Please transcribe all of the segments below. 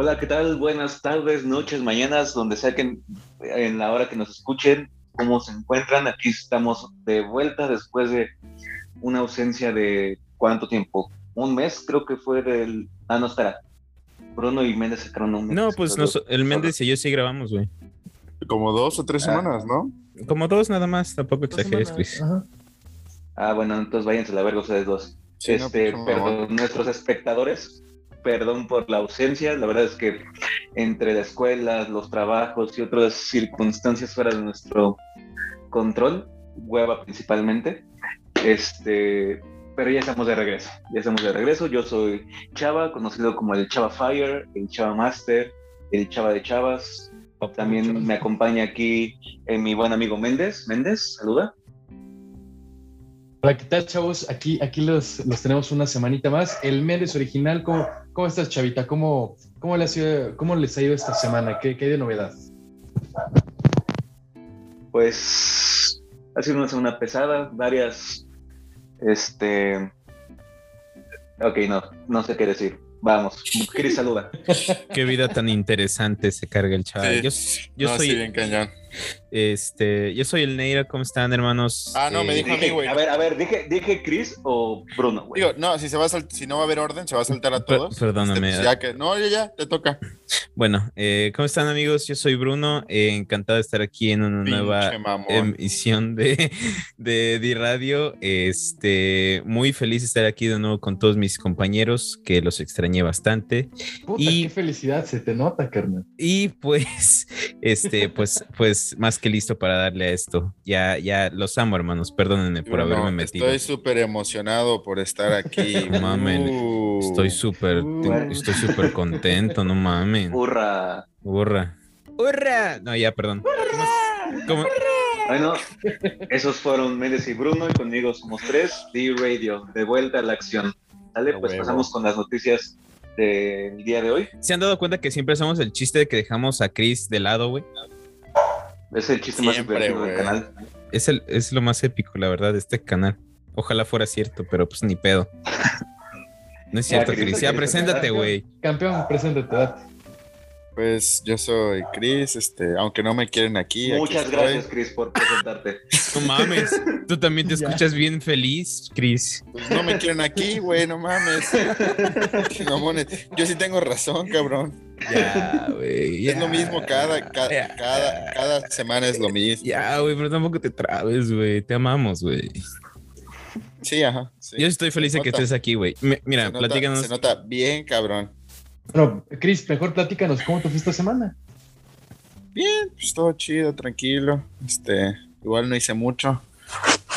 Hola, ¿qué tal? Buenas tardes, noches, mañanas, donde sea que en la hora que nos escuchen, cómo se encuentran. Aquí estamos de vuelta después de una ausencia de cuánto tiempo? Un mes, creo que fue del. Ah, no, espera. Bruno y Méndez sacaron un mes. No, pues el Méndez y yo sí grabamos, güey. Como dos o tres ah. semanas, ¿no? Como dos nada más, tampoco exageres, Chris. Ah, bueno, entonces váyanse a la verga ustedes dos. este, pues, perdón, nuestros espectadores, perdón por la ausencia. La verdad es que entre la escuela, los trabajos y otras circunstancias fuera de nuestro control, hueva principalmente. Este, pero ya estamos de regreso. Ya estamos de regreso. Yo soy Chava, conocido como el Chava Fire, el Chava Master, el Chava de Chavas. También me acompaña aquí eh, mi buen amigo Méndez. Méndez, saluda. Hola, ¿qué tal, chavos? Aquí, aquí los, los tenemos una semanita más. El Méndez original, ¿cómo, cómo estás, Chavita? ¿Cómo, cómo, les, ha ido, ¿Cómo les ha ido esta semana? ¿Qué, qué hay de novedad? Pues ha sido una semana pesada, varias, este, ok, no, no sé qué decir. Vamos, Cris saluda. Qué vida tan interesante se carga el chaval. Yo, yo soy bien cañón. Este, yo soy el Neira, ¿cómo están, hermanos? Ah, no, me dijo a mí, güey. A ver, a ver, dije, dije Chris o Bruno, güey. Digo, no, si se va a si no va a haber orden, se va a saltar a todos. perdóname. Este, ya que, no, ya, ya, te toca. Bueno, eh, ¿cómo están, amigos? Yo soy Bruno, eh, encantado de estar aquí en una nueva emisión de, de D-Radio. Este, muy feliz de estar aquí de nuevo con todos mis compañeros, que los extrañé bastante. Puta, y, qué felicidad, se te nota, carnal. Y pues, este, pues, pues, más que listo para darle a esto. Ya, ya los amo, hermanos. Perdónenme por haberme metido. Estoy súper emocionado por estar aquí. mamen. Uh. estoy súper, uh. estoy súper contento, no mamen. Hurra. Hurra. Hurra. No, ya, perdón. ¿Cómo? Bueno, esos fueron Méndez y Bruno y conmigo somos tres. D-Radio, de vuelta a la acción. Dale, pues pasamos con las noticias del día de hoy. ¿Se han dado cuenta que siempre somos el chiste de que dejamos a Chris de lado, güey? Es el chiste más divertido del canal. Es, el, es lo más épico, la verdad, de este canal. Ojalá fuera cierto, pero pues ni pedo. No es cierto, Cris. Ya, preséntate, güey. Campeón, preséntate. Pues yo soy Chris, este, aunque no me quieren aquí. Muchas gracias, Chris, por presentarte. No mames, tú también te escuchas bien feliz, Chris. Pues no me quieren aquí, güey, no mames. yo sí tengo razón, cabrón. Ya, güey. Es lo mismo cada, cada, cada, semana es lo mismo. Ya, güey, pero tampoco te trabes, güey. Te amamos, güey. Sí, ajá. Yo estoy feliz de que estés aquí, güey. Mira, platícanos. Se nota bien, cabrón. Bueno, Chris, mejor platícanos, ¿cómo te fue esta semana? Bien, pues todo chido, tranquilo. Este, igual no hice mucho.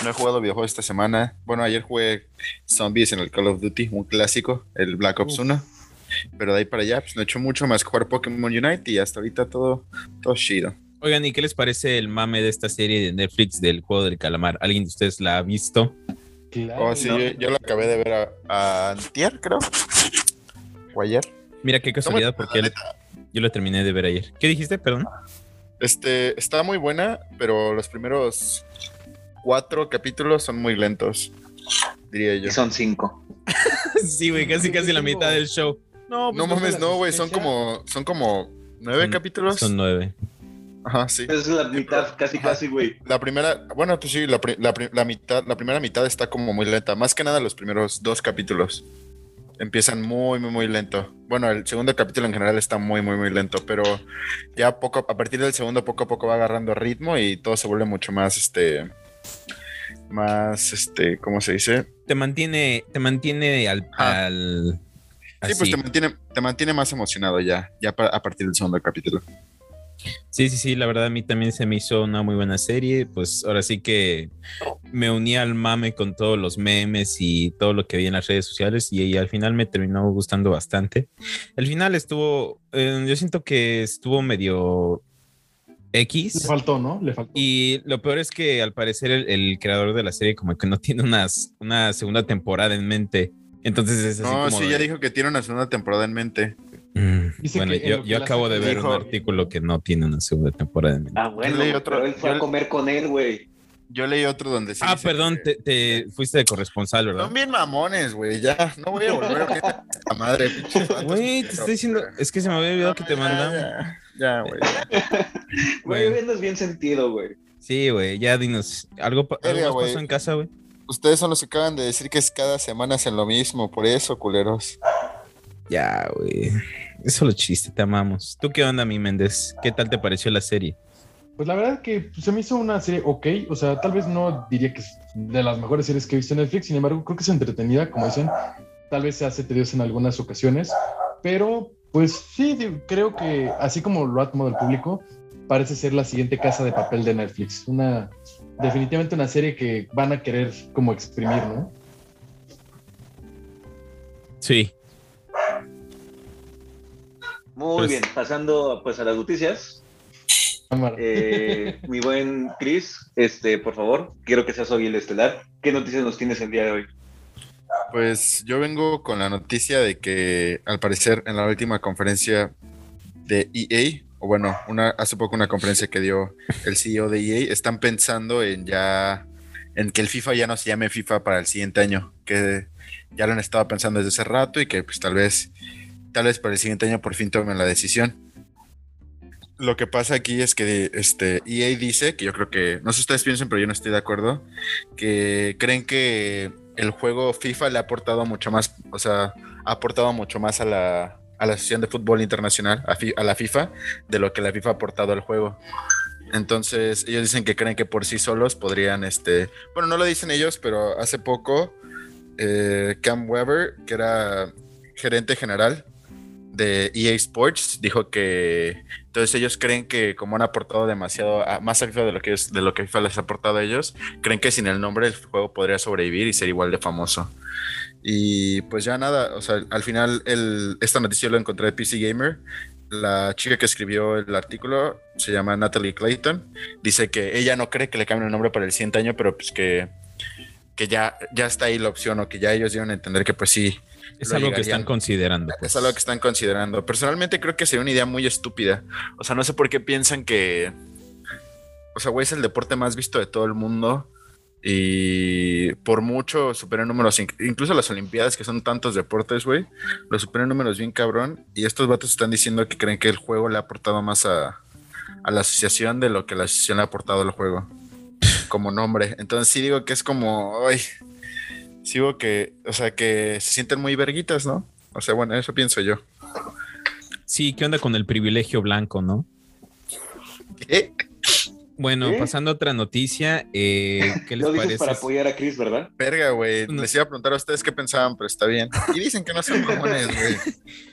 No he jugado videojuegos esta semana. Bueno, ayer jugué Zombies en el Call of Duty, un clásico, el Black Ops 1. Pero de ahí para allá, pues no he hecho mucho más que jugar Pokémon Unite y hasta ahorita todo, todo chido. Oigan, ¿y qué les parece el mame de esta serie de Netflix del juego del calamar? ¿Alguien de ustedes la ha visto? Claro. Oh, sí, yo, la acabé de ver a, a Antier, creo. O ayer. Mira qué casualidad, porque yo, lo terminé de ver ayer. ¿Qué dijiste, perdón? Este, está muy buena, pero los primeros cuatro capítulos son muy lentos, diría yo. Y son cinco. sí, güey, casi casi la mitad del show. No, pues no mames, no, güey, son como, son como nueve capítulos. Son nueve. Ajá, sí. Es la mitad, casi, casi, güey. La primera, bueno, pues sí, la, la, mitad, la primera mitad está como muy lenta. Más que nada los primeros dos capítulos empiezan muy, muy, muy lento. Bueno, el segundo capítulo en general está muy, muy, muy lento, pero ya poco, a partir del segundo, poco a poco va agarrando ritmo y todo se vuelve mucho más, este, más, este, ¿cómo se dice? Te mantiene, te mantiene al, sí, pues te mantiene, te mantiene más emocionado ya, ya a partir del segundo capítulo. Sí, sí, sí, la verdad a mí también se me hizo una muy buena serie, pues ahora sí que me uní al mame con todos los memes y todo lo que vi en las redes sociales y, al final me terminó gustando bastante. El final estuvo, eh, yo siento que estuvo medio X. Le faltó, ¿no? Le faltó. Y lo peor es que al parecer el, creador de la serie como que no tiene unas, una segunda temporada en mente. Entonces es así No, sí, ya dijo que tiene una segunda temporada en mente. Mm, bueno, yo, acabo de ver un artículo que no tiene una segunda temporada. Ah, bueno, otro, pero él fue a comer con él, güey. Yo leí otro donde sí. Ah, dice perdón, que- te, te fuiste de corresponsal, ¿verdad? Son bien mamones, güey. Ya, no voy a volver a la madre. Güey, te estoy diciendo, es que se me había olvidado que te Ya, mandaban. Ya, güey. Güey, andas bien sentido, güey. Sí, güey, ya dinos. ¿Algo, algo pasó en casa, güey? Ustedes son los que acaban de decir que es cada semana hacen lo mismo, por eso, culeros. Ya, güey. Es solo chiste, te amamos. ¿Tú qué onda, mi Méndez? ¿Qué tal te pareció la serie? Pues la verdad que se me hizo una serie ok, o sea, tal vez no diría que es de las mejores series que he visto en Netflix, sin embargo, creo que es entretenida, como dicen, tal vez se hace tediosa en algunas ocasiones, pero pues sí, creo que así como lo ha tomado el público, parece ser la siguiente casa de papel de Netflix, una definitivamente una serie que van a querer como exprimir, ¿no? Sí. Muy Pues- bien, pasando pues a las noticias. Cámara. Eh, mi buen Chris, este, por favor, quiero que seas hoy el estelar. ¿Qué noticias nos tienes el día de hoy? Pues yo vengo con la noticia de que al parecer en la última conferencia de EA, o bueno, una, hace poco una conferencia que dio el CEO de EA, están pensando en ya, en que el FIFA ya no se llame FIFA para el siguiente año, que ya lo han estado pensando desde hace rato y que pues tal vez, tal vez para el siguiente año por fin tomen la decisión. Lo que pasa aquí es que este EA dice, que yo creo que, no sé si ustedes piensan, pero yo no estoy de acuerdo, que creen que el juego FIFA le ha aportado mucho más, o sea, ha aportado mucho más a la, a la Asociación de Fútbol Internacional, a, la FIFA, de lo que la FIFA ha aportado al juego. Entonces, ellos dicen que creen que por sí solos podrían, este, bueno, no lo dicen ellos, pero hace poco eh, Cam Weber, que era gerente general de EA Sports, dijo que entonces ellos creen que como han aportado demasiado a- más a FIFA de lo que es de lo que FIFA les ha aportado a ellos, creen que sin el nombre el juego podría sobrevivir y ser igual de famoso. Y pues ya nada, o sea, al final el, esta noticia lo encontré de PC Gamer. La chica que escribió el artículo se llama Natalie Clayton. Dice que ella no cree que le cambien el nombre para el siguiente año, pero pues que, que ya, ya está ahí la opción o que ya ellos dieron a entender que pues sí, Es Lo algo que están considerando. pues. es algo que están considerando. Personalmente creo que sería una idea muy estúpida. O sea, no sé por qué piensan que. O sea, güey, es el deporte más visto de todo el mundo. Y por mucho supera en números, inc- incluso las Olimpiadas, que son tantos deportes, güey, lo supera en números bien cabrón. Y estos vatos están diciendo que creen que el juego le ha aportado más a, a la asociación de lo que la asociación le ha aportado al juego como nombre. Entonces sí digo que es como, ay, sí digo que, o sea, que se sienten muy verguitas, ¿no? O sea, bueno, eso pienso yo. Sí, ¿qué onda con el privilegio blanco, no? ¿Qué? Bueno, ¿Eh? pasando a otra noticia, eh, ¿qué les Lo dices parece? para apoyar a Chris, ¿verdad? Verga, güey. No. Les iba a preguntar a ustedes qué pensaban, pero está bien. Y dicen que no son comunes, güey.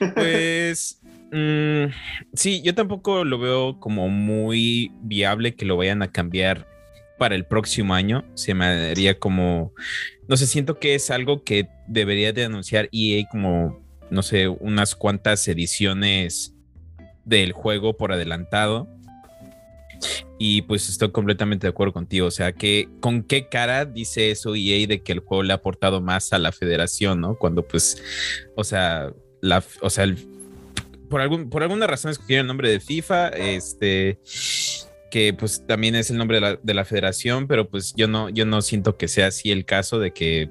Pues mm, sí, yo tampoco lo veo como muy viable que lo vayan a cambiar para el próximo año. Se me haría como, no sé, siento que es algo que debería de anunciar EA como, no sé, unas cuantas ediciones del juego por adelantado. Y pues estoy completamente de acuerdo contigo. O sea, que con qué cara dice eso EA de que el juego le ha aportado más a la federación, ¿no? Cuando pues, o sea, la, o sea, el- por, algún, por alguna razón escogieron el nombre de FIFA, este, que pues también es el nombre de la, de la federación, pero pues yo no, yo no siento que sea así el caso de que,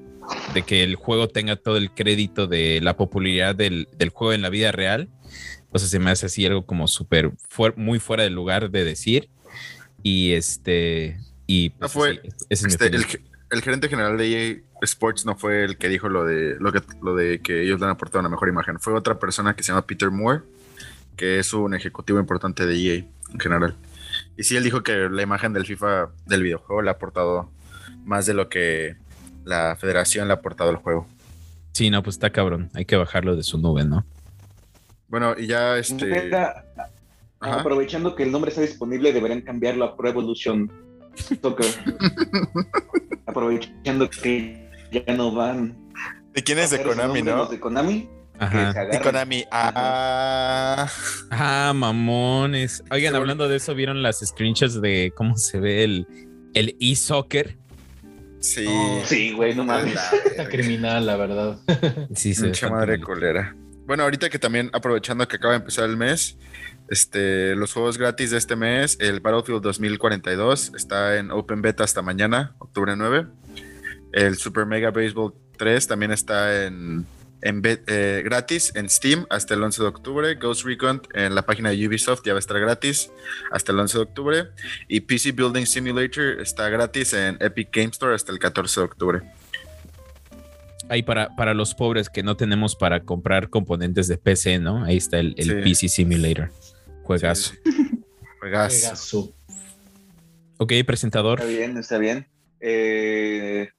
de que el juego tenga todo el crédito de la popularidad del, del juego en la vida real. O sea, se me hace así algo como súper, muy fuera del lugar de decir. Y este, y pues, Ah, fue- sí, ese es mi Este, el, gerente general de EA Sports no fue el que dijo lo de, lo, que, lo de que ellos le han aportado una mejor imagen. Fue otra persona que se llama Peter Moore, que es un ejecutivo importante de EA en general. Y sí, él dijo que la imagen del FIFA, del videojuego, le ha aportado más de lo que la federación le ha aportado al juego. Sí, no, pues está cabrón. Hay que bajarlo de su nube, ¿no? Bueno, y ya este. Ajá. aprovechando que el nombre está disponible, deberían cambiarlo a Pro Evolution Soccer. aprovechando que ya no van. ¿De quién es de Konami, no? de Konami. Ajá. De. Konami. Ah. Ah, mamones. Oigan, hablando de eso, ¿vieron las screenshots de cómo se ve el, el e-soccer? Sí. Sí, güey, no mames. Está criminal, la verdad. Sí, ve Mucha madre colera. bueno, ahorita que también aprovechando que acaba de empezar el mes, este, los juegos gratis de este mes, el Battlefield 2042 está en Open Beta hasta mañana, octubre 9. El Super Mega Baseball 3 también está en, en eh, gratis en Steam hasta el 11 de octubre. Ghost Recon en la página de Ubisoft ya va a estar gratis hasta el 11 de octubre. Y PC Building Simulator está gratis en Epic Game Store hasta el 14 de octubre. Ahí para, para los pobres que no tenemos para comprar componentes de PC, ¿no? Ahí está el, PC Simulator. Juegazo. Juegazo. Ok, presentador. Está bien, está bien. Eh,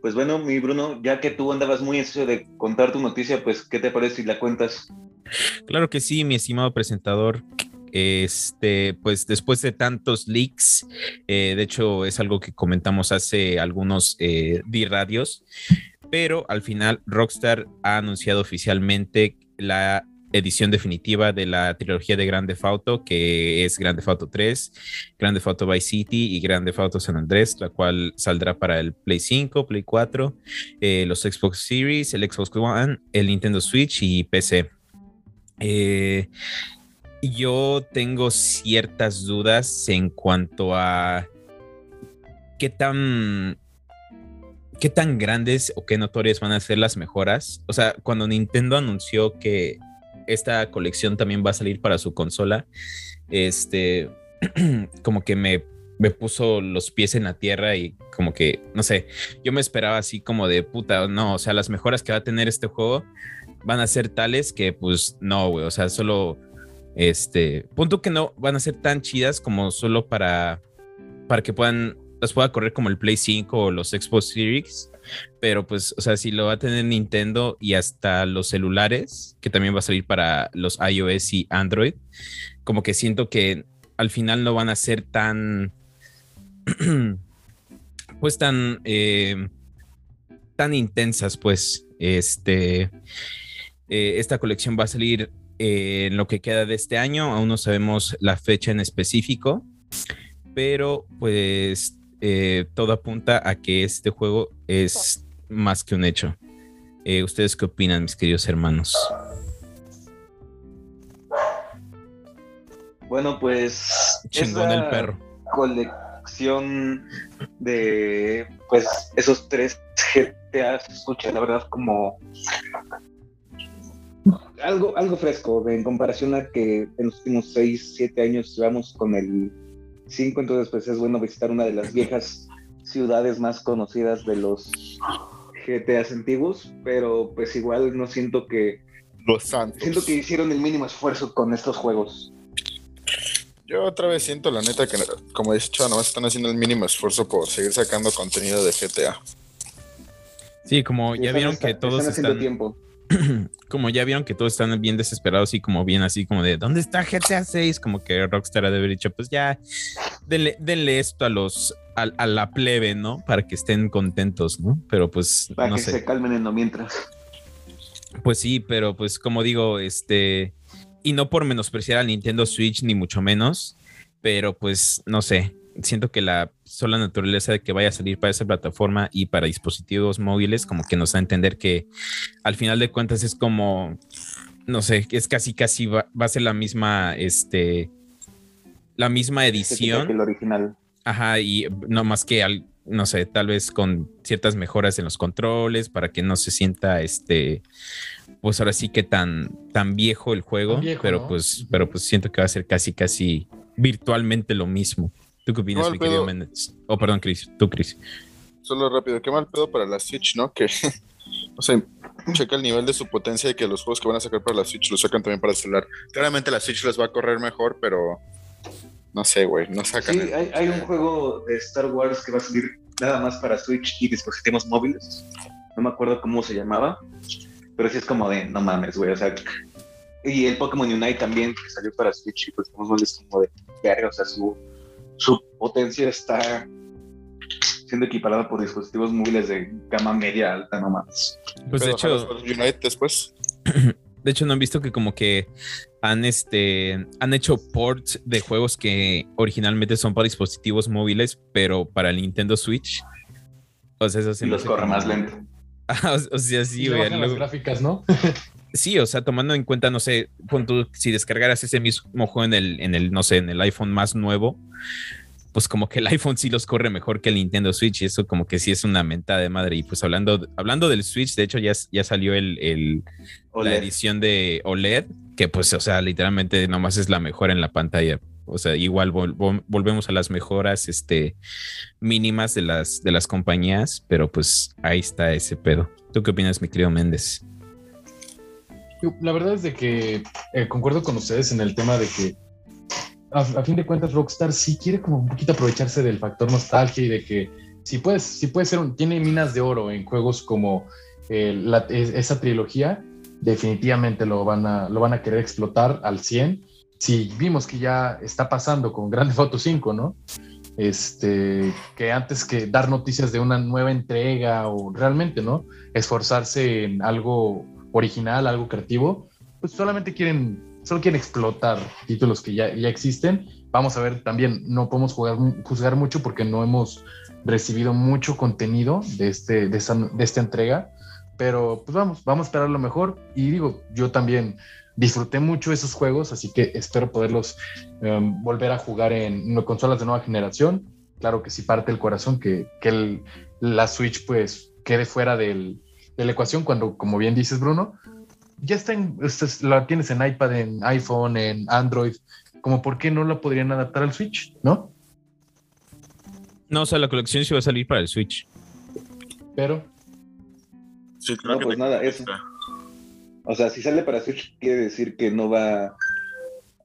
pues bueno, mi Bruno, ya que tú andabas muy ansioso de contar tu noticia, pues, ¿qué te parece si la cuentas? Claro que sí, mi estimado presentador. Este, pues después de tantos leaks, eh, de hecho es algo que comentamos hace algunos eh, D-Radios, pero al final Rockstar ha anunciado oficialmente la edición definitiva de la trilogía de Grande Auto, que es Grande Auto 3, Grande Auto Vice City y Grande Auto San Andrés, la cual saldrá para el Play 5, Play 4, eh, los Xbox Series, el Xbox One, el Nintendo Switch y PC. Eh, yo tengo ciertas dudas en cuanto a qué tan qué tan grandes o qué notorias van a ser las mejoras. O sea, cuando Nintendo anunció que esta colección también va a salir para su consola, este, como que me, me puso los pies en la tierra y como que, no sé, yo me esperaba así como de puta, no, o sea, las mejoras que va a tener este juego van a ser tales que pues no, güey, o sea, solo, este, punto que no van a ser tan chidas como solo para, para que puedan las pueda correr como el Play 5 o los Xbox Series, pero pues, o sea, si lo va a tener Nintendo y hasta los celulares, que también va a salir para los iOS y Android, como que siento que al final no van a ser tan, pues tan, eh, tan intensas, pues, este, eh, esta colección va a salir eh, en lo que queda de este año, aún no sabemos la fecha en específico, pero pues eh, todo apunta a que este juego es más que un hecho. Eh, ¿Ustedes qué opinan, mis queridos hermanos? Bueno, pues. Chingón el perro. Colección de. Pues esos tres GTA se escucha, la verdad, como. Algo, algo fresco en comparación a que en los últimos 6, 7 años llevamos con el 5, entonces pues es bueno visitar una de las viejas ciudades más conocidas de los GTAs antiguos, pero pues igual no siento que... Los Santos. Siento que hicieron el mínimo esfuerzo con estos juegos. Yo otra vez siento la neta que, como dice Chava, nomás están haciendo el mínimo esfuerzo por seguir sacando contenido de GTA. Sí, como ya vieron que todos están... Tiempo. como ya vieron que todos están bien desesperados y como bien así como de ¿dónde está GTA 6? Como que Rockstar ha de haber dicho, pues ya denle, esto a los a, la plebe, ¿no? Para que estén contentos, ¿no? Pero pues para no que se calmen en lo mientras. Pues sí, pero pues como digo, este y no por menospreciar al Nintendo Switch ni mucho menos, pero pues no sé, siento que la sola naturaleza de que vaya a salir para esa plataforma y para dispositivos móviles, como que nos da a entender que al final de cuentas es como, no sé, es casi, casi va, a ser la misma, este, la misma edición. el original. Ajá, y no más que al, no sé, tal vez con ciertas mejoras en los controles para que no se sienta este pues ahora sí que tan tan viejo el juego, pero pues pero pues siento que va a ser casi casi virtualmente lo mismo. ¿Tú qué opinas, mi querido Méndez? Oh, perdón, Chris. Tú, Chris. Solo rápido, qué mal pedo para la Switch, ¿no? Que, o sea, checa el nivel de su potencia y que los juegos que van a sacar para la Switch los sacan también para el celular. Claramente la Switch les va a correr mejor, pero no sé, güey, no sacan. Sí, hay, un juego de Star Wars que va a salir nada más para Switch y dispositivos móviles. No me acuerdo cómo se llamaba, pero sí es como de, no mames, güey, o sea. Y el Pokémon Unite también, que salió para Switch y pues es como de verga, o sea, su su potencia está siendo equiparada por dispositivos móviles de gama media alta nomás. Pues de hecho, después. De hecho, no han visto que como que han este han hecho ports de juegos que originalmente son para dispositivos móviles, pero para el Nintendo Switch. O sea, eso sí. Y los corre más lento. o, sea, sí, güey. las gráficas, ¿no? sí, o sea, tomando en cuenta, no sé, si descargaras ese mismo juego en el, en el, no sé, en el iPhone más nuevo, pues como que el iPhone sí los corre mejor que el Nintendo Switch y eso como que sí es una mentada de madre. Y pues hablando, hablando del Switch, de hecho ya, ya salió el, el la edición de OLED, que pues, o sea, literalmente nomás es la mejor en la pantalla. O sea, igual volvemos a las mejoras este, mínimas de las, de las compañías, pero pues ahí está ese pedo. ¿Tú qué opinas, mi querido Méndez? La verdad es de que eh, concuerdo con ustedes en el tema de que a, fin de cuentas Rockstar sí quiere como un poquito aprovecharse del factor nostalgia y de que si puedes, si puede ser un, tiene minas de oro en juegos como eh, esa trilogía, definitivamente lo van, a, lo van a querer explotar al 100. Si vimos que ya está pasando con Grand Theft Auto 5, ¿no? Este, que antes que dar noticias de una nueva entrega o realmente, ¿no? Esforzarse en algo original, algo creativo, pues solamente quieren solo quieren explotar títulos que ya, ya existen. Vamos a ver también, no podemos jugar, juzgar mucho porque no hemos recibido mucho contenido de, este, de, esta, entrega, pero pues vamos, vamos a esperar lo mejor. Y digo, yo también disfruté mucho esos juegos, así que espero poderlos em, volver a jugar en, consolas de nueva generación. Claro que sí parte el corazón que, que la Switch pues quede fuera del, de la ecuación cuando, como bien dices Bruno, ya está en, la tienes en iPad, en iPhone, en Android, como por qué no la podrían adaptar al Switch, ¿no? No, o sea, la colección sí va a salir para el Switch. Pero. Sí, claro no, pues nada, eso. O sea, si sale para Switch, quiere decir que no va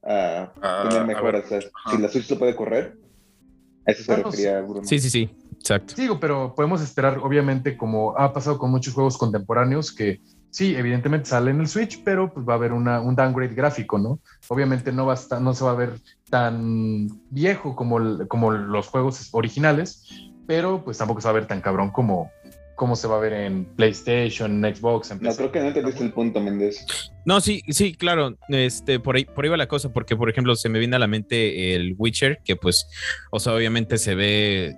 a ah, tener mejoras. si la Switch lo puede correr, a eso se refería Bruno. Sí, sí, sí, exacto. Digo, pero podemos esperar, obviamente, como ha pasado con muchos juegos contemporáneos, que sí, evidentemente sale en el Switch, pero pues va a haber una, un downgrade gráfico, ¿no? Obviamente no, va a no se va a ver tan viejo como, como los juegos originales, pero pues tampoco se va a ver tan cabrón como, como se va a ver en PlayStation, en Xbox, en No, creo que no entendiste el punto, Méndez. No, sí, sí, claro, este, por ahí, por ahí va la cosa, porque por ejemplo se me viene a la mente el Witcher, que pues, o sea, obviamente se ve,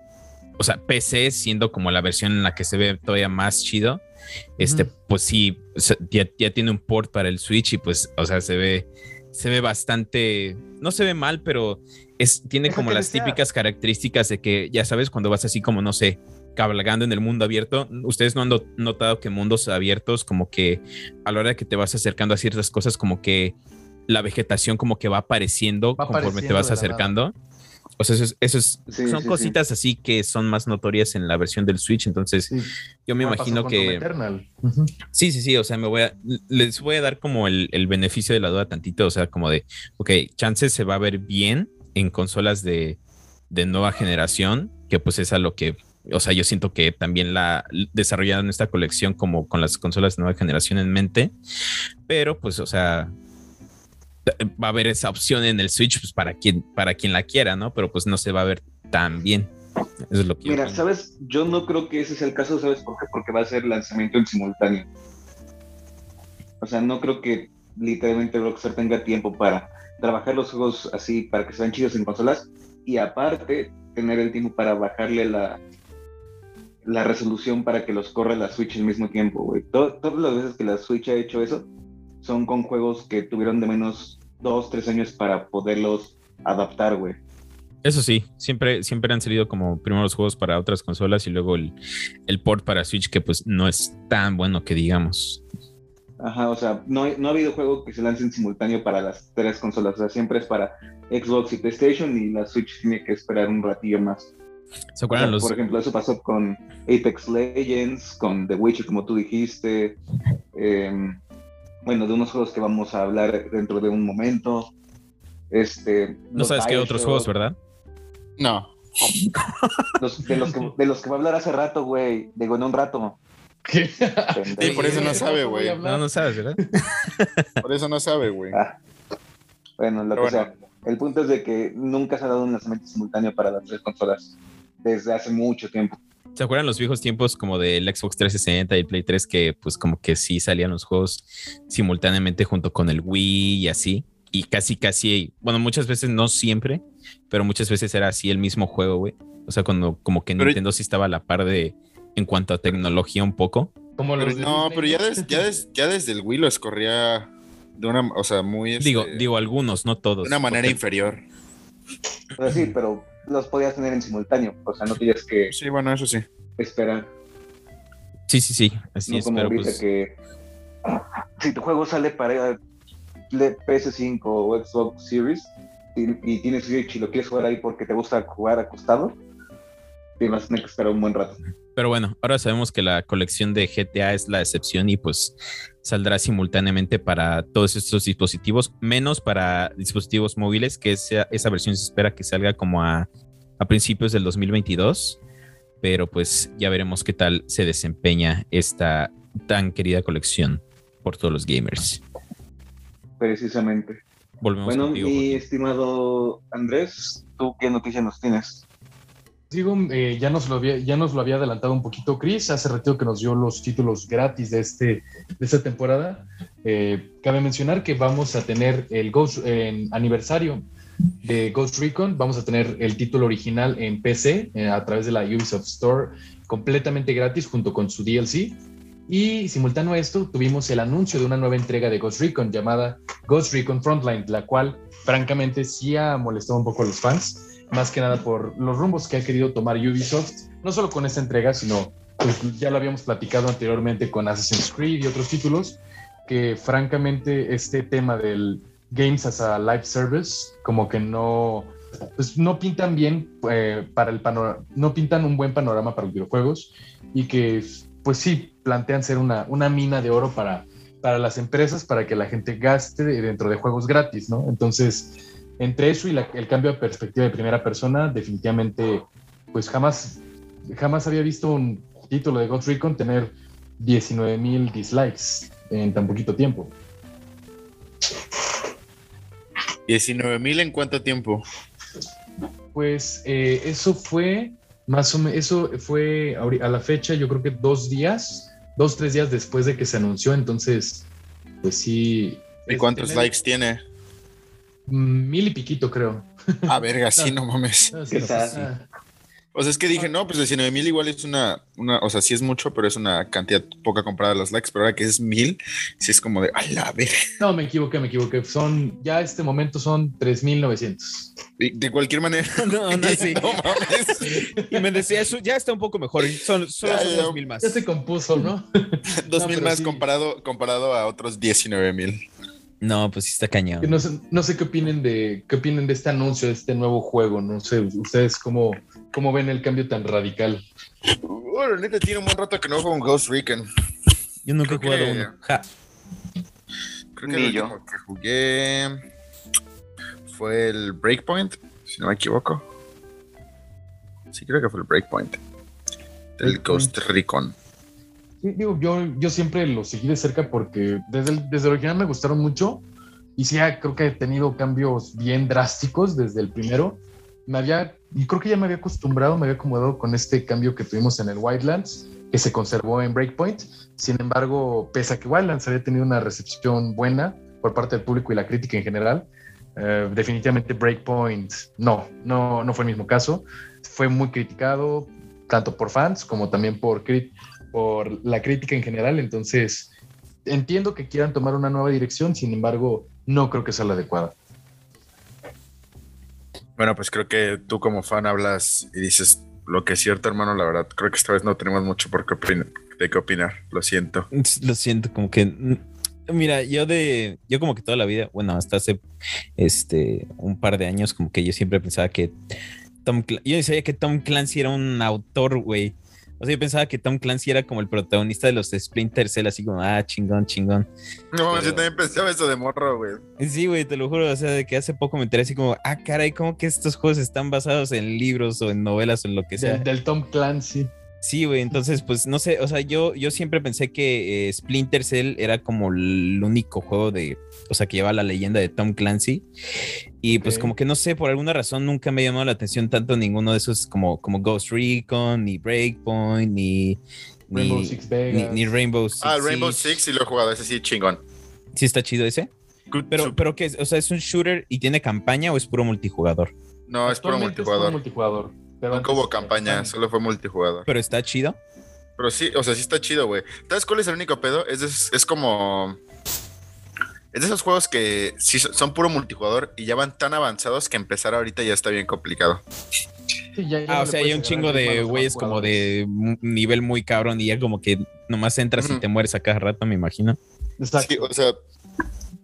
o sea, PC siendo como la versión en la que se ve todavía más chido este, pues sí, ya, tiene un port para el Switch y pues, o sea, se ve, se ve bastante, no se ve mal, pero es, tiene como las típicas características de que, ya sabes, cuando vas así como, no sé, cabalgando en el mundo abierto, ustedes no han notado que mundos abiertos, como que a la hora que te vas acercando a ciertas cosas, como que la vegetación como que va apareciendo conforme te vas acercando. O sea, eso, son cositas así que son más notorias en la versión del Switch. Entonces, yo me imagino que. Sí, sí, sí. O sea, me voy a. Les voy a dar como el, beneficio de la duda tantito. O sea, como de, ok, chances se va a ver bien en consolas de, nueva generación, que pues es a lo que. O sea, yo siento que también la desarrollaron esta colección como con las consolas de nueva generación en mente. Pero, pues, o sea, va a haber esa opción en el Switch pues, para, quien, para quien la quiera, ¿no? Pero pues no se va a ver tan bien. Eso es lo que Mira, ¿sabes? Yo no creo que ese sea el caso, ¿sabes por qué? Porque va a ser lanzamiento en simultáneo. O sea, no creo que literalmente Rockstar tenga tiempo para trabajar los juegos así, para que sean chidos en consolas, y aparte tener el tiempo para bajarle la, la resolución para que los corra la Switch al mismo tiempo, güey. todas las veces que la Switch ha hecho eso, son con juegos que tuvieron de menos dos, tres años para poderlos adaptar, güey. Eso sí, siempre, siempre han salido como primero los juegos para otras consolas y luego el, port para Switch, que pues no es tan bueno que digamos. Ajá, o sea, no, no ha habido juego que se lance en simultáneo para las tres consolas, o sea, siempre es para Xbox y PlayStation y la Switch tiene que esperar un ratillo más. ¿Se acuerdan los... Por ejemplo, eso pasó con Apex Legends, con The Witcher, como tú dijiste. Eh, bueno, de unos juegos que vamos a hablar dentro de un momento. Este, no sabes qué otros juegos, ¿verdad? No. de, los que, de los que va a hablar hace rato, güey. Digo, en un rato. ¿Qué? Sí, por eso no sabe, güey. No, no sabes, ¿verdad? por eso no sabe, güey. Ah. Bueno, lo que sea. El punto es de que nunca se ha dado un lanzamiento simultáneo para las tres consolas desde hace mucho tiempo. ¿Se acuerdan los viejos tiempos como del Xbox 360 y Play 3 que pues como que sí salían los juegos simultáneamente junto con el Wii y así? Y casi, casi, bueno, muchas veces no siempre, pero muchas veces era así el mismo juego, güey. O sea, cuando como que Nintendo sí estaba a la par de, en cuanto a tecnología un poco, Como los no, pero ya, ya, desde el Wii lo escorría de una, o sea, muy... Digo, este, digo algunos, no todos. De una manera inferior. Pero sí, pero los podías tener en simultáneo, o sea, no tienes que... Sí, bueno, eso sí. Esperar. Sí, sí, sí, así es, pero pues... que si tu juego sale para PS5 o Xbox Series y, tienes Switch y lo quieres jugar ahí porque te gusta jugar acostado, tienes que esperar un buen rato. Pero bueno, ahora sabemos que la colección de GTA es la excepción y pues saldrá simultáneamente para todos estos dispositivos, menos para dispositivos móviles, que esa, esa versión se espera que salga como a, a principios del 2022. Pero pues ya veremos qué tal se desempeña esta tan querida colección por todos los gamers. Precisamente. Volvemos bueno, mi estimado Andrés, ¿tú qué noticias nos tienes? Digo, eh, ya, nos lo había, ya nos lo había adelantado un poquito Chris, hace ratito que nos dio los títulos gratis de, este, de esta temporada. Eh, cabe mencionar que vamos a tener el Ghost aniversario de Ghost Recon, vamos a tener el título original en PC eh, a través de la Ubisoft Store completamente gratis junto con su DLC. Y simultáneo a esto, tuvimos el anuncio de una nueva entrega de Ghost Recon llamada Ghost Recon Frontline, la cual francamente sí ha molestado un poco a los fans más que nada por los rumbos que ha querido tomar Ubisoft, no solo con esta entrega, sino pues, ya lo habíamos platicado anteriormente con Assassin's Creed y otros títulos, que francamente este tema del Games as a Live Service como que no, pues, no pintan bien eh, para el panorama, no pintan un buen panorama para los videojuegos y que pues sí plantean ser una, una mina de oro para, para las empresas para que la gente gaste dentro de juegos gratis, ¿no? Entonces, entre eso y el cambio de perspectiva de primera persona, definitivamente, pues jamás, jamás había visto un título de Ghost Recon tener 19 mil dislikes en tan poquito tiempo. ¿19 mil en cuánto tiempo? Pues eh, eso fue más o menos, eso fue a la fecha, yo creo que dos días, dos, tres días después de que se anunció, entonces, pues sí. ¿Y cuántos likes tiene? Mil y piquito, creo. Ah, verga, sí, no mames. O sea, es que dije, no, pues 19 mil igual es una, una, o sea, sí es mucho, pero es una cantidad poca comparada a los likes, pero ahora que es mil, sí es como de, a la verga. No, me equivoqué, me equivoqué. Son, ya este momento son 3,900. De cualquier manera. No, no, sí. no mames. Y me decía, eso ya está un poco mejor. Son, solo son 2 mil más. Ya se compuso, ¿no? 2 mil más comparado, comparado a otros 19 mil. No, pues sí está cañón. No sé, qué opinen de qué opinen de este anuncio, de este nuevo juego. No sé, ustedes cómo, cómo ven el cambio tan radical. Bueno, neta tiene un buen rato que no juego un Ghost Recon. Yo nunca he jugado uno. Creo que el último que jugué fue el Breakpoint, si no me equivoco. Sí, creo que fue el Breakpoint. Del Ghost Recon digo, yo, yo siempre lo seguí de cerca porque desde el, desde el original me gustaron mucho y sí, creo que he tenido cambios bien drásticos desde el primero. Me había, y creo que ya me había acostumbrado, me había acomodado con este cambio que tuvimos en el Wildlands, que se conservó en Breakpoint. Sin embargo, pese a que Wildlands había tenido una recepción buena por parte del público y la crítica en general, eh, definitivamente Breakpoint no, no, no fue el mismo caso. Fue muy criticado, tanto por fans como también por, por la crítica en general, entonces entiendo que quieran tomar una nueva dirección, sin embargo, no creo que sea la adecuada. Bueno, pues creo que tú como fan hablas y dices lo que es cierto, hermano, la verdad, creo que esta vez no tenemos mucho por qué opinar, de qué opinar, lo siento. Lo siento, como que mm, mira, yo de yo como que toda la vida, bueno, hasta hace este un par de años como que yo siempre pensaba que Tom yo decía que Tom Clancy era un autor, güey, o sea, yo pensaba que Tom Clancy era como el protagonista de los Splinter Cell, así como, ah, chingón, chingón. No, yo también pensaba eso de morro, güey. Sí, güey, te lo juro. O sea, de que hace poco me enteré así como, ah, caray, ¿cómo que estos juegos están basados en libros o en novelas o en lo que sea? Del, Tom Clancy. Sí, güey, entonces, pues no sé, o sea, yo, yo siempre pensé que eh, Splinter Cell era como el único juego de, o sea, que lleva la leyenda de Tom Clancy. Y pues como que no sé, por alguna razón nunca me llamó la atención tanto ninguno de esos como, como Ghost Recon, ni Breakpoint, ni... Rainbow Six Vegas. Ni, Rainbow Six. Ah, Rainbow Six sí lo he jugado, ese sí, chingón. Sí está chido ese. pero, pero que, o sea, ¿es un shooter y tiene campaña o es puro multijugador? No, es puro multijugador. Es puro multijugador. Pero Nunca hubo campaña, solo fue multijugador. Pero está chido. Pero sí, o sea, sí está chido, güey. ¿Sabes cuál es el único pedo? Es, es, como. Es de esos juegos que sí son puro multijugador y ya van tan avanzados que empezar ahorita ya está bien complicado. ah, o sea, hay un chingo de güeyes como de nivel muy cabrón y ya como que nomás entras y te mueres a cada rato, me imagino. Sí, o sea,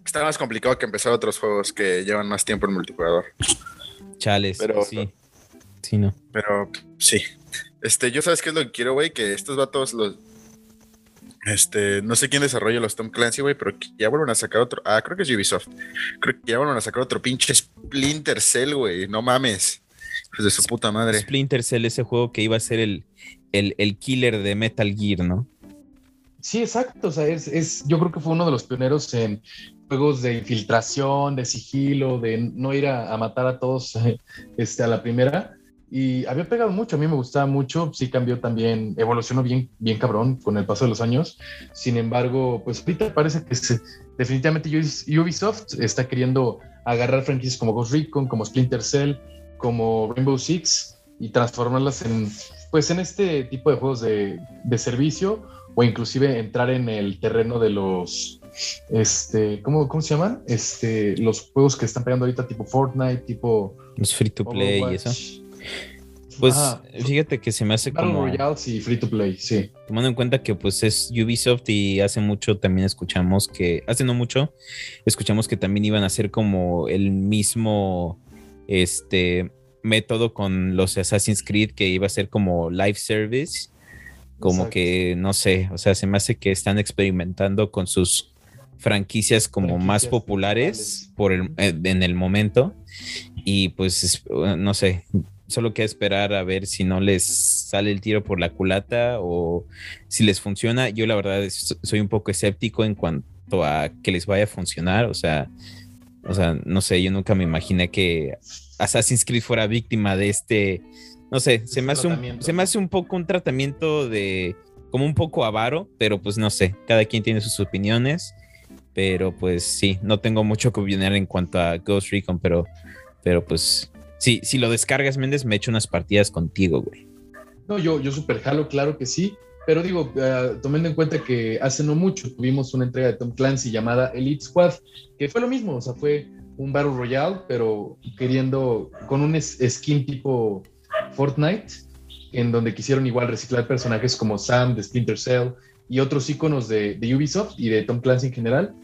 está más complicado que empezar otros juegos que llevan más tiempo en multijugador. Chales, pero sí. Sí, no. Pero sí. Este, yo sabes qué es lo que quiero, güey, que estos vatos los este, no sé quién desarrolla los Tom Clancy, güey, pero ya vuelven a sacar otro. Ah, creo que es Ubisoft. Creo que ya vuelven a sacar otro pinche Splinter Cell, güey. No mames. Pues de su puta madre. Splinter Cell, ese juego que iba a ser el, el, el killer de Metal Gear, ¿no? Sí, exacto. O sea, es, es, yo creo que fue uno de los pioneros en juegos de infiltración, de sigilo, de no ir a, matar a todos este, a la primera. Y había pegado mucho, a mí me gustaba mucho, sí cambió también, evolucionó bien, bien cabrón con el paso de los años. Sin embargo, pues ahorita parece que definitivamente Ubisoft está queriendo agarrar franquicias como Ghost Recon, como Splinter Cell, como Rainbow Six y transformarlas en, pues en este tipo de juegos de, de servicio o inclusive entrar en el terreno de los este, ¿cómo, ¿cómo, se llaman? Este, los juegos que están pegando ahorita, tipo Fortnite, tipo. Los free to play y eso. Pues fíjate que se me hace como. Royals y free to play, sí. Tomando en cuenta que pues es Ubisoft y hace mucho también escuchamos que, hace no mucho, escuchamos que también iban a hacer como el mismo este método con los Assassin's Creed que iba a ser como live service. Como que, no sé, o sea, se me hace que están experimentando con sus franquicias como más populares por el, eh, en el momento y pues no sé, solo que esperar a ver si no les sale el tiro por la culata o si les funciona. Yo la verdad soy un poco escéptico en cuanto a que les vaya a funcionar, o sea, o sea, no sé, yo nunca me imaginé que Assassin's Creed fuera víctima de este, no sé, se me hace un, se me hace un poco un tratamiento de como un poco avaro, pero pues no sé, cada quien tiene sus opiniones pero pues sí, no tengo mucho que opinar en cuanto a Ghost Recon, pero, pero pues sí, si lo descargas, Méndez, me echo unas partidas contigo, güey. No, yo, yo super jalo, claro que sí, pero digo, uh, tomando en cuenta que hace no mucho tuvimos una entrega de Tom Clancy llamada Elite Squad, que fue lo mismo, o sea, fue un Battle Royale, pero queriendo, con un skin tipo Fortnite, en donde quisieron igual reciclar personajes como Sam de Splinter Cell y otros iconos de, de Ubisoft y de Tom Clancy en general,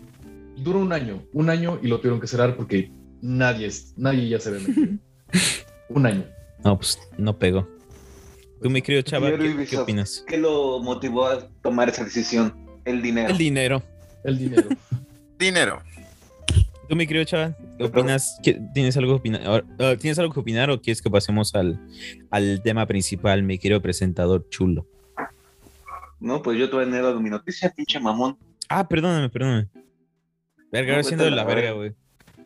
duró un año, un año y lo tuvieron que cerrar porque nadie, nadie ya se ve un año. No, pues no pegó. Tú, mi querido Chava, ¿qué, opinas? ¿Qué lo motivó a tomar esa decisión? El dinero. El dinero. El dinero. dinero. Tú, mi querido Chava, ¿qué opinas? ¿Tienes algo que opinar? Ah, ¿Tienes algo que opinar o quieres que pasemos al, al tema principal, mi querido presentador chulo? No, pues yo tuve a mi noticia, pinche mamón. Ah, perdóname, perdóname. Verga, ahora siendo de la verga, güey.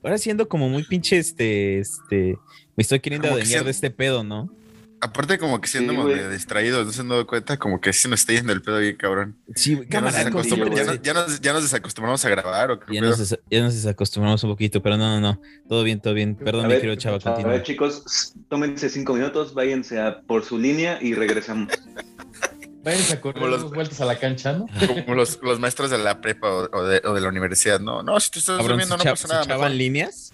Ahora siendo como muy pinche, este, este, me estoy queriendo adueñar de este pedo, ¿no? Aparte como que siendo medio distraídos, no se han dado cuenta, como que sí nos está yendo el pedo bien, cabrón. Sí, ya, nos, ya, nos, ya, nos, desacostumbramos a grabar. ¿o ya, nos ya nos desacostumbramos un poquito, pero no, no, no. Todo bien, todo bien. Perdón, me quiero chava, continúa. A ver, chicos, tómense cinco minutos, váyanse a por su línea y regresamos. Váyanse a correr los, vueltas a la cancha, ¿no? Como los, los maestros de la prepa o, de, o, de, la universidad, no, no, si te estás durmiendo no pasa nada. ¿Echaban líneas?